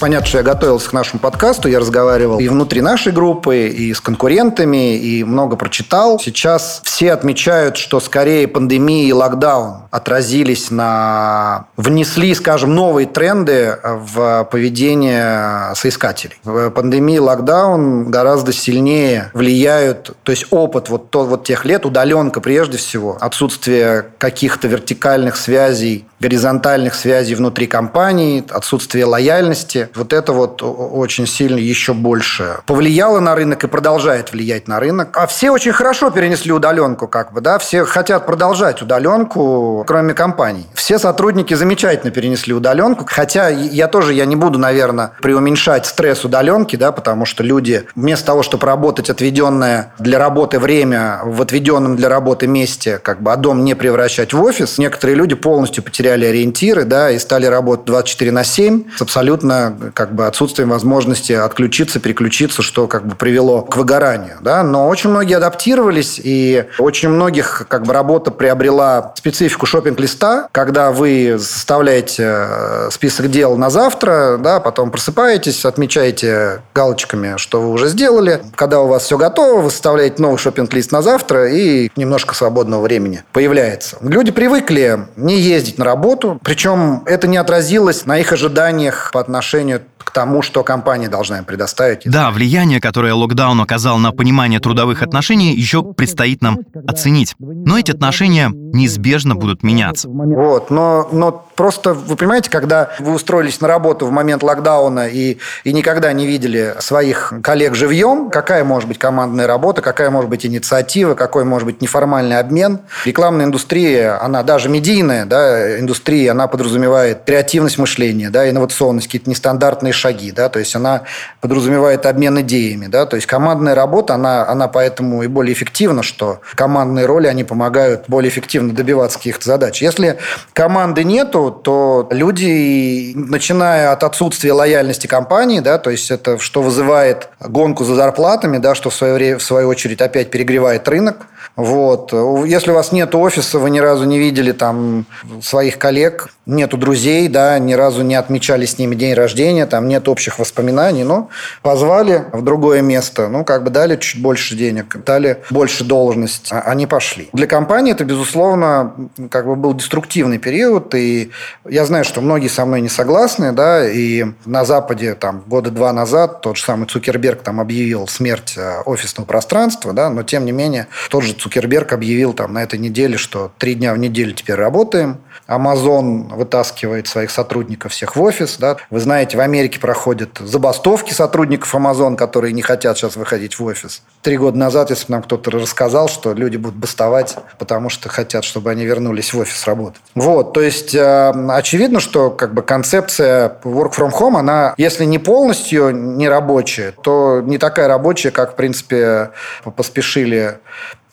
Понятно, что я готовился к нашему подкасту, я разговаривал и внутри нашей группы, и с конкурентами, и много прочитал. Сейчас все отмечают, что скорее пандемия и локдаун отразились на... внесли, скажем, новые тренды в поведение соискателей. В пандемии локдаун гораздо сильнее влияют, то есть опыт вот, то, вот тех лет, удаленка прежде всего, отсутствие каких-то вертикальных связей, горизонтальных связей внутри компании, отсутствие лояльности, вот это вот очень сильно еще больше повлияло на рынок и продолжает влиять на рынок. А все очень хорошо перенесли удаленку, как бы, да, все хотят продолжать удаленку, кроме компаний. Все сотрудники замечательно перенесли удаленку, хотя я тоже, я не буду, наверное, преуменьшать стресс удаленки, да, потому что люди вместо того, чтобы работать отведенное для работы время в отведенном для работы месте, как бы, а дом не превращать в офис, некоторые люди полностью потеряли ориентиры, да, и стали работать 24 на 7 с абсолютно как бы отсутствием возможности отключиться, переключиться, что как бы привело к выгоранию. Да? Но очень многие адаптировались, и очень многих как бы работа приобрела специфику шопинг-листа, когда вы составляете э, список дел на завтра, да, потом просыпаетесь, отмечаете галочками, что вы уже сделали. Когда у вас все готово, вы составляете новый шопинг-лист на завтра, и немножко свободного времени появляется. Люди привыкли не ездить на работу, причем это не отразилось на их ожиданиях по отношению отношению к тому, что компания должна им предоставить. Да, влияние, которое локдаун оказал на понимание трудовых отношений, еще предстоит нам оценить. Но эти отношения неизбежно будут меняться. Вот, но, но просто, вы понимаете, когда вы устроились на работу в момент локдауна и, и никогда не видели своих коллег живьем, какая может быть командная работа, какая может быть инициатива, какой может быть неформальный обмен. Рекламная индустрия, она даже медийная да, индустрия, она подразумевает креативность мышления, да, инновационность, какие-то нестандартные шаги, да, то есть она подразумевает обмен идеями, да, то есть командная работа, она, она поэтому и более эффективна, что командные роли, они помогают более эффективно добиваться каких-то задач. Если команды нету, то люди, начиная от отсутствия лояльности компании, да, то есть это что вызывает гонку за зарплатами, да, что в свою, в свою очередь опять перегревает рынок, вот. Если у вас нет офиса, вы ни разу не видели там своих коллег, нету друзей, да, ни разу не отмечали с ними день рождения, там нет общих воспоминаний, но позвали в другое место, ну, как бы дали чуть больше денег, дали больше должность, а они пошли. Для компании это, безусловно, как бы был деструктивный период, и я знаю, что многие со мной не согласны, да, и на Западе там года два назад тот же самый Цукерберг там объявил смерть э, офисного пространства, да, но тем не менее тот же Цукерберг объявил там на этой неделе, что три дня в неделю теперь работаем. Amazon вытаскивает своих сотрудников всех в офис. Да. Вы знаете, в Америке проходят забастовки сотрудников Amazon, которые не хотят сейчас выходить в офис. Три года назад, если бы нам кто-то рассказал, что люди будут бастовать, потому что хотят, чтобы они вернулись в офис работать. Вот, то есть э, очевидно, что как бы концепция work from home, она, если не полностью не рабочая, то не такая рабочая, как, в принципе, поспешили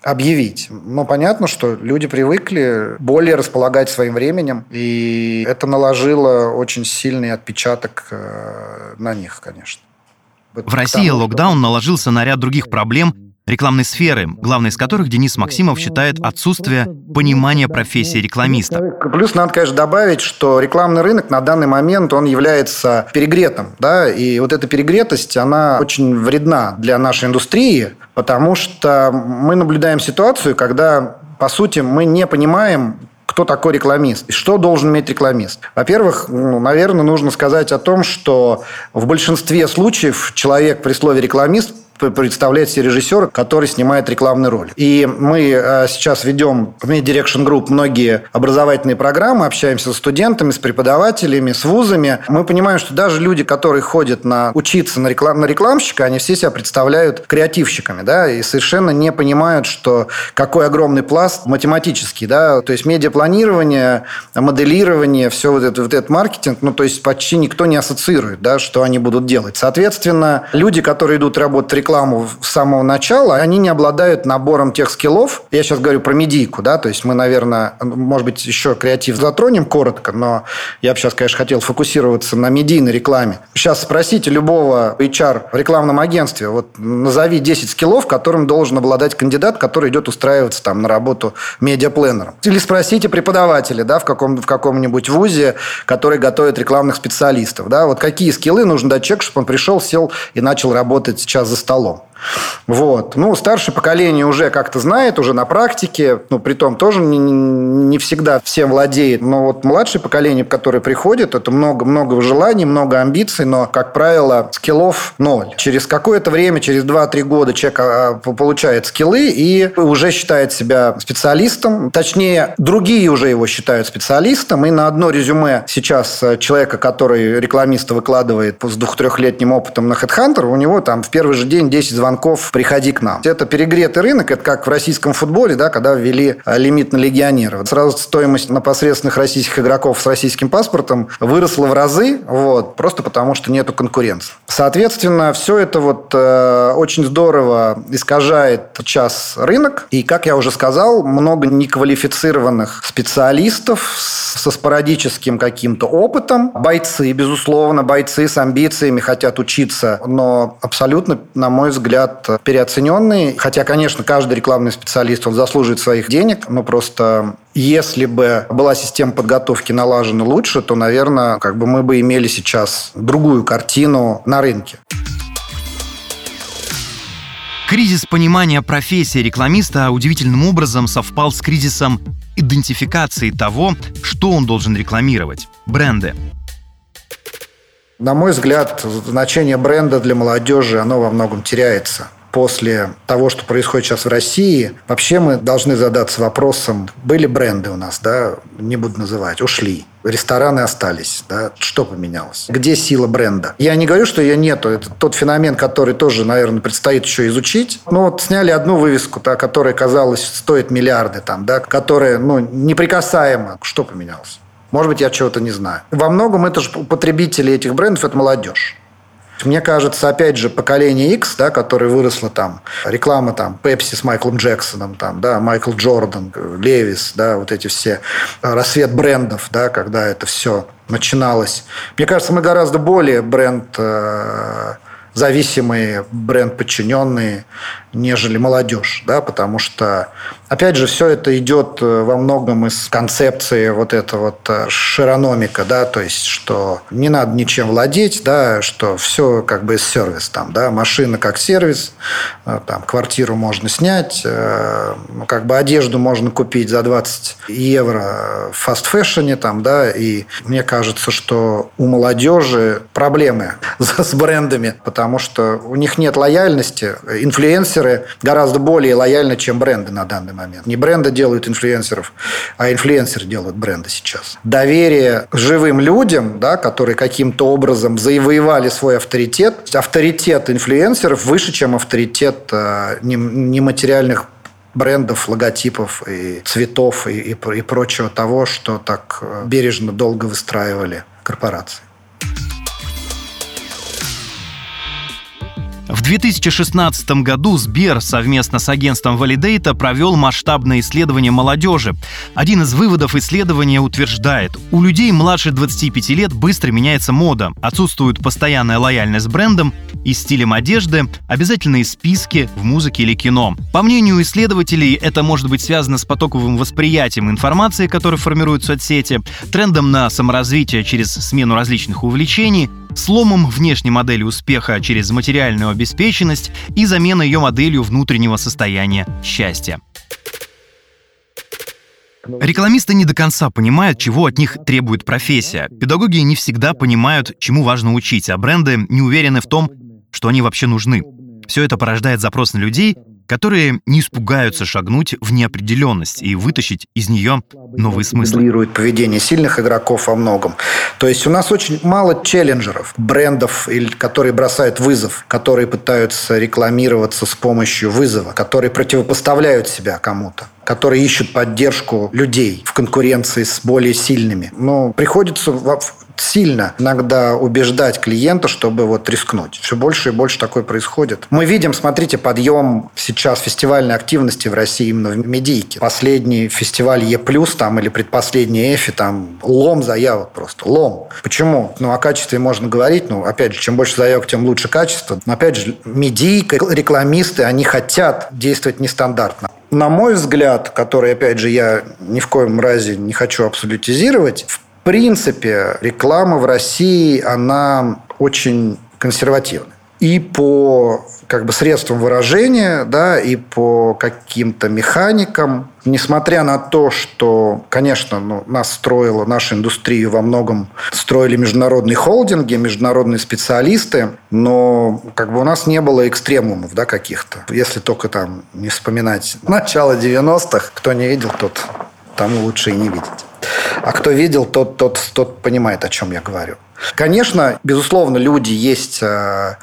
объявить. Но понятно, что люди привыкли более располагать своим временем, и это наложило очень сильный отпечаток э, на них, конечно. В России локдаун наложился на ряд других проблем, рекламной сферы, главной из которых Денис Максимов считает отсутствие понимания профессии рекламиста. Плюс надо, конечно, добавить, что рекламный рынок на данный момент он является перегретым, да, и вот эта перегретость, она очень вредна для нашей индустрии, потому что мы наблюдаем ситуацию, когда по сути, мы не понимаем, кто такой рекламист и что должен иметь рекламист. Во-первых, ну, наверное, нужно сказать о том, что в большинстве случаев человек при слове рекламист представляет себе режиссер, который снимает рекламный ролик. И мы э, сейчас ведем в Media Direction Group многие образовательные программы, общаемся с студентами, с преподавателями, с вузами. Мы понимаем, что даже люди, которые ходят на учиться на, реклам, на рекламщика, они все себя представляют креативщиками, да, и совершенно не понимают, что какой огромный пласт математический, да, то есть медиапланирование, моделирование, все вот это, вот этот маркетинг, ну, то есть почти никто не ассоциирует, да, что они будут делать. Соответственно, люди, которые идут работать рекламу с самого начала, они не обладают набором тех скиллов. Я сейчас говорю про медийку, да, то есть мы, наверное, может быть, еще креатив затронем коротко, но я бы сейчас, конечно, хотел фокусироваться на медийной рекламе. Сейчас спросите любого HR в рекламном агентстве, вот назови 10 скиллов, которым должен обладать кандидат, который идет устраиваться там на работу медиапленером. Или спросите преподавателя, да, в, каком, в каком-нибудь вузе, который готовит рекламных специалистов, да, вот какие скиллы нужно дать человеку, чтобы он пришел, сел и начал работать сейчас за столом. Shalom. Вот. Ну, старшее поколение уже как-то знает, уже на практике, ну, при том тоже не, не всегда всем владеет. Но вот младшее поколение, которое приходит, это много-много желаний, много амбиций, но, как правило, скиллов ноль. Через какое-то время, через 2-3 года человек а, получает скиллы и уже считает себя специалистом. Точнее, другие уже его считают специалистом. И на одно резюме сейчас человека, который рекламиста выкладывает с двух-трехлетним опытом на HeadHunter, у него там в первый же день 10 звонков звонков «приходи к нам». Это перегретый рынок, это как в российском футболе, да, когда ввели э, лимит на легионеров. Сразу стоимость непосредственных российских игроков с российским паспортом выросла в разы, вот, просто потому что нету конкуренции. Соответственно, все это вот э, очень здорово искажает час рынок. И, как я уже сказал, много неквалифицированных специалистов со спорадическим каким-то опытом. Бойцы, безусловно, бойцы с амбициями хотят учиться, но абсолютно, на мой взгляд, взгляд, переоцененный. Хотя, конечно, каждый рекламный специалист, он заслуживает своих денег, но просто если бы была система подготовки налажена лучше, то, наверное, как бы мы бы имели сейчас другую картину на рынке. Кризис понимания профессии рекламиста удивительным образом совпал с кризисом идентификации того, что он должен рекламировать – бренды. На мой взгляд, значение бренда для молодежи, оно во многом теряется после того, что происходит сейчас в России, вообще мы должны задаться вопросом, были бренды у нас, да, не буду называть, ушли. Рестораны остались, да, что поменялось? Где сила бренда? Я не говорю, что ее нету, это тот феномен, который тоже, наверное, предстоит еще изучить. Ну вот сняли одну вывеску, да, которая, казалось, стоит миллиарды, там, да, которая, ну, неприкасаема. Что поменялось? Может быть, я чего-то не знаю. Во многом это же потребители этих брендов – это молодежь. Мне кажется, опять же, поколение X, да, которое выросло там, реклама там, Пепси с Майклом Джексоном, там, да, Майкл Джордан, Левис, да, вот эти все, э, рассвет брендов, да, когда это все начиналось. Мне кажется, мы гораздо более бренд э, зависимые, бренд подчиненные, нежели молодежь, да, потому что Опять же, все это идет э, во многом из концепции вот этого вот э, шерономика, да, то есть, что не надо ничем владеть, да, что все как бы сервис там, да, машина как сервис, э, там, квартиру можно снять, как бы одежду можно купить за 20 евро в фаст-фэшне там, да, и мне кажется, что у молодежи проблемы с брендами, потому что у них нет лояльности, инфлюенсеры гораздо более лояльны, чем бренды на данный момент. Не бренды делают инфлюенсеров, а инфлюенсеры делают бренды сейчас. Доверие живым людям, да, которые каким-то образом завоевали свой авторитет. Авторитет инфлюенсеров выше, чем авторитет э, нематериальных брендов, логотипов и цветов и, и, и прочего того, что так э, бережно долго выстраивали корпорации. В 2016 году Сбер совместно с агентством Validate провел масштабное исследование молодежи. Один из выводов исследования утверждает, у людей младше 25 лет быстро меняется мода, отсутствует постоянная лояльность брендам и стилем одежды, обязательные списки в музыке или кино. По мнению исследователей, это может быть связано с потоковым восприятием информации, которую формируют соцсети, трендом на саморазвитие через смену различных увлечений, сломом внешней модели успеха через материальную обеспеченность и замена ее моделью внутреннего состояния счастья. Рекламисты не до конца понимают, чего от них требует профессия. Педагоги не всегда понимают, чему важно учить, а бренды не уверены в том, что они вообще нужны. Все это порождает запрос на людей, которые не испугаются шагнуть в неопределенность и вытащить из нее новые смыслы. Дублирует поведение сильных игроков во многом. То есть у нас очень мало челленджеров, брендов, которые бросают вызов, которые пытаются рекламироваться с помощью вызова, которые противопоставляют себя кому-то которые ищут поддержку людей в конкуренции с более сильными. Но приходится сильно иногда убеждать клиента, чтобы вот рискнуть. Все больше и больше такое происходит. Мы видим, смотрите, подъем сейчас фестивальной активности в России именно в медийке. Последний фестиваль Е+, там, или предпоследний Эфи, там, лом заявок просто, лом. Почему? Ну, о качестве можно говорить, ну, опять же, чем больше заявок, тем лучше качество. Но, опять же, медийка, рекламисты, они хотят действовать нестандартно на мой взгляд, который, опять же, я ни в коем разе не хочу абсолютизировать, в принципе, реклама в России, она очень консервативная. И по как бы средствам выражения, да, и по каким-то механикам. Несмотря на то, что, конечно, ну, нас строила, нашу индустрию во многом строили международные холдинги, международные специалисты, но как бы у нас не было экстремумов да, каких-то. Если только там не вспоминать начало 90-х, кто не видел, тот тому лучше и не видеть. А кто видел, тот, тот, тот понимает, о чем я говорю. Конечно, безусловно, люди есть э,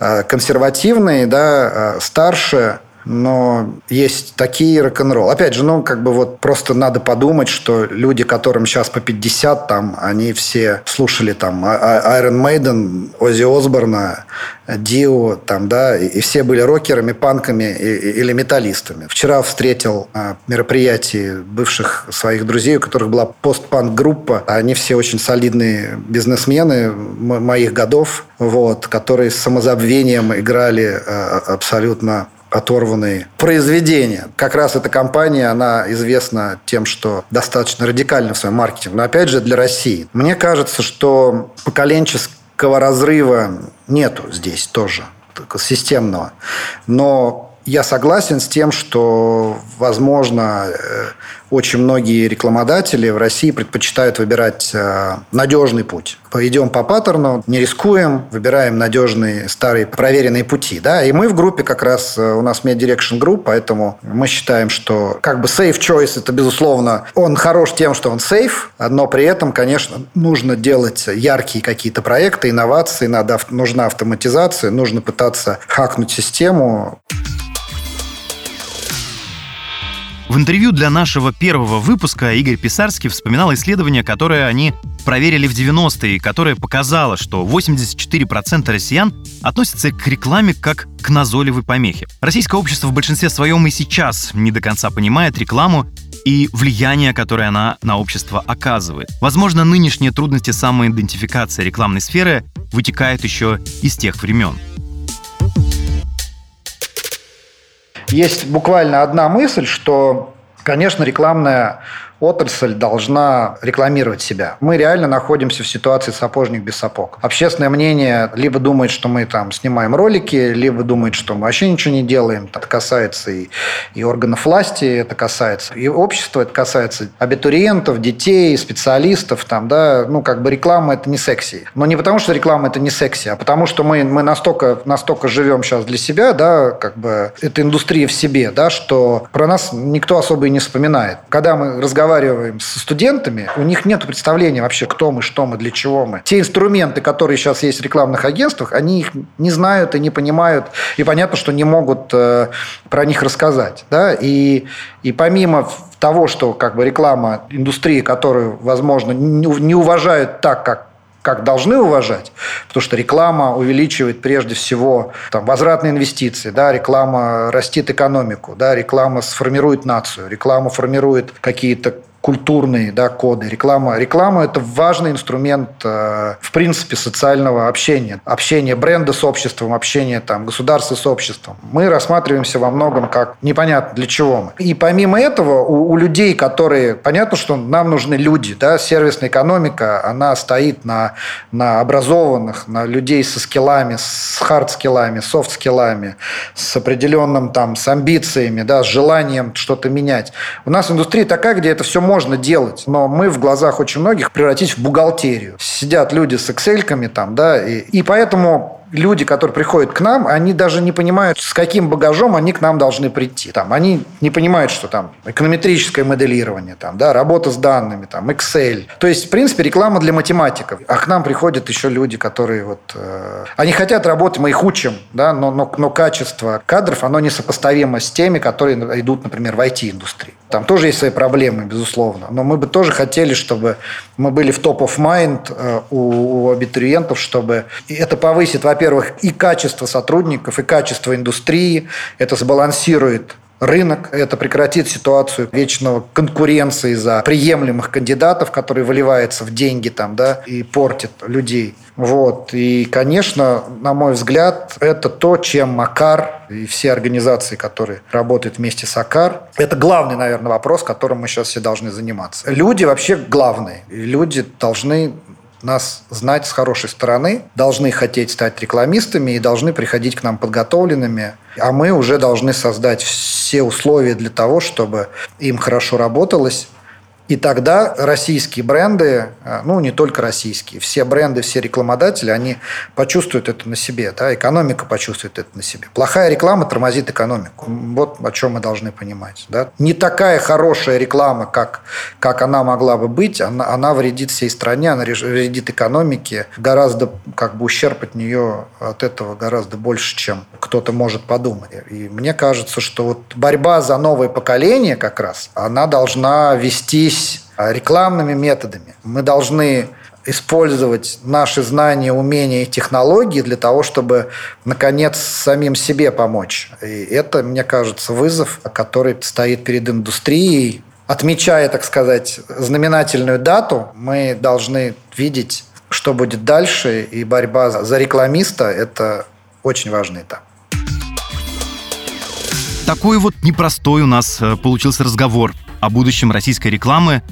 э, консервативные, да, э, старше, но есть такие рок-н-ролл. Опять же, ну, как бы вот просто надо подумать, что люди, которым сейчас по 50, там, они все слушали там а, а, Iron Maiden, Оззи Осборна, Дио, там, да, и все были рокерами, панками или металлистами. Вчера встретил на мероприятии бывших своих друзей, у которых была постпанк-группа. Они все очень солидные бизнесмены моих годов, вот, которые с самозабвением играли абсолютно оторванные произведения. Как раз эта компания, она известна тем, что достаточно радикально в своем маркетинге. Но опять же, для России. Мне кажется, что поколенческого разрыва нету здесь тоже системного. Но я согласен с тем, что, возможно, э, очень многие рекламодатели в России предпочитают выбирать э, надежный путь. Пойдем по паттерну, не рискуем, выбираем надежные, старые, проверенные пути. Да? И мы в группе как раз, э, у нас Med Direction Group, поэтому мы считаем, что как бы safe choice, это, безусловно, он хорош тем, что он safe, но при этом, конечно, нужно делать яркие какие-то проекты, инновации, надо, нужна автоматизация, нужно пытаться хакнуть систему. В интервью для нашего первого выпуска Игорь Писарский вспоминал исследование, которое они проверили в 90-е, которое показало, что 84% россиян относятся к рекламе как к назойливой помехе. Российское общество в большинстве своем и сейчас не до конца понимает рекламу и влияние, которое она на общество оказывает. Возможно, нынешние трудности самоидентификации рекламной сферы вытекают еще из тех времен. Есть буквально одна мысль, что, конечно, рекламная отрасль должна рекламировать себя. Мы реально находимся в ситуации сапожник без сапог. Общественное мнение либо думает, что мы там снимаем ролики, либо думает, что мы вообще ничего не делаем. Это касается и, и органов власти, это касается и общества, это касается абитуриентов, детей, специалистов. Там, да, ну, как бы реклама – это не секси. Но не потому, что реклама – это не секси, а потому, что мы, мы настолько, настолько живем сейчас для себя, да, как бы это индустрия в себе, да, что про нас никто особо и не вспоминает. Когда мы разговариваем разговариваем с студентами, у них нет представления вообще, кто мы, что мы, для чего мы. Те инструменты, которые сейчас есть в рекламных агентствах, они их не знают и не понимают. И понятно, что не могут э, про них рассказать. Да? И, и помимо того, что как бы реклама индустрии, которую, возможно, не уважают так, как как должны уважать, потому что реклама увеличивает прежде всего там, возвратные инвестиции, да, реклама растит экономику, да, реклама сформирует нацию, реклама формирует какие-то культурные да, коды. Реклама. Реклама – это важный инструмент, э, в принципе, социального общения. Общение бренда с обществом, общение там, государства с обществом. Мы рассматриваемся во многом как непонятно для чего мы. И помимо этого, у, у людей, которые... Понятно, что нам нужны люди. Да? Сервисная экономика, она стоит на, на образованных, на людей со скиллами, с хард-скиллами, софт-скиллами, с определенным там, с амбициями, да, с желанием что-то менять. У нас индустрия такая, где это все можно можно делать, но мы в глазах очень многих превратить в бухгалтерию. Сидят люди с Excel там, да, и, и поэтому люди, которые приходят к нам, они даже не понимают, с каким багажом они к нам должны прийти. Там, они не понимают, что там эконометрическое моделирование, там, да, работа с данными, там, Excel. То есть, в принципе, реклама для математиков. А к нам приходят еще люди, которые вот... Э, они хотят работать, мы их учим, да, но, но, но качество кадров, оно несопоставимо с теми, которые идут, например, в IT-индустрии. Там тоже есть свои проблемы, безусловно. Но мы бы тоже хотели, чтобы мы были в топ of mind э, у, у абитуриентов, чтобы это повысит, во-первых, и качество сотрудников, и качество индустрии. Это сбалансирует рынок. Это прекратит ситуацию вечного конкуренции за приемлемых кандидатов, которые выливаются в деньги там, да, и портит людей. Вот. И, конечно, на мой взгляд, это то, чем Макар и все организации, которые работают вместе с АКАР, это главный, наверное, вопрос, которым мы сейчас все должны заниматься. Люди вообще главные. Люди должны нас знать с хорошей стороны, должны хотеть стать рекламистами и должны приходить к нам подготовленными, а мы уже должны создать все условия для того, чтобы им хорошо работалось, и тогда российские бренды, э, ну не только российские, все бренды, все рекламодатели, они почувствуют это на себе, да, экономика почувствует это на себе. Плохая реклама тормозит экономику. Вот о чем мы должны понимать. Да. Не такая хорошая реклама, как, как она могла бы быть, она, она вредит всей стране, она вредит экономике. Гораздо как бы ущерб от нее от этого гораздо больше, чем кто-то может подумать. И мне кажется, что вот борьба за новое поколение как раз, она должна вестись обойтись рекламными методами. Мы должны использовать наши знания, умения и технологии для того, чтобы, наконец, самим себе помочь. И это, мне кажется, вызов, который стоит перед индустрией. Отмечая, так сказать, знаменательную дату, мы должны видеть, что будет дальше, и борьба за рекламиста – это очень важный этап. Такой вот непростой у нас э, получился разговор о будущем российской рекламы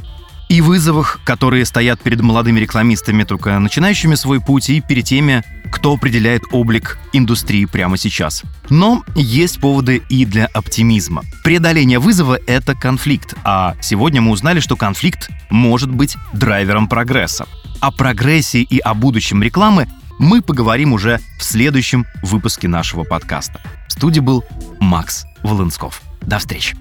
и вызовах, которые стоят перед молодыми рекламистами, только начинающими свой путь, и перед теми, кто определяет облик индустрии прямо сейчас. Но есть поводы и для оптимизма. Преодоление вызова — это конфликт, а сегодня мы узнали, что конфликт может быть драйвером прогресса. О прогрессе и о будущем рекламы мы поговорим уже в следующем выпуске нашего подкаста. В студии был Макс Волынсков. До встречи.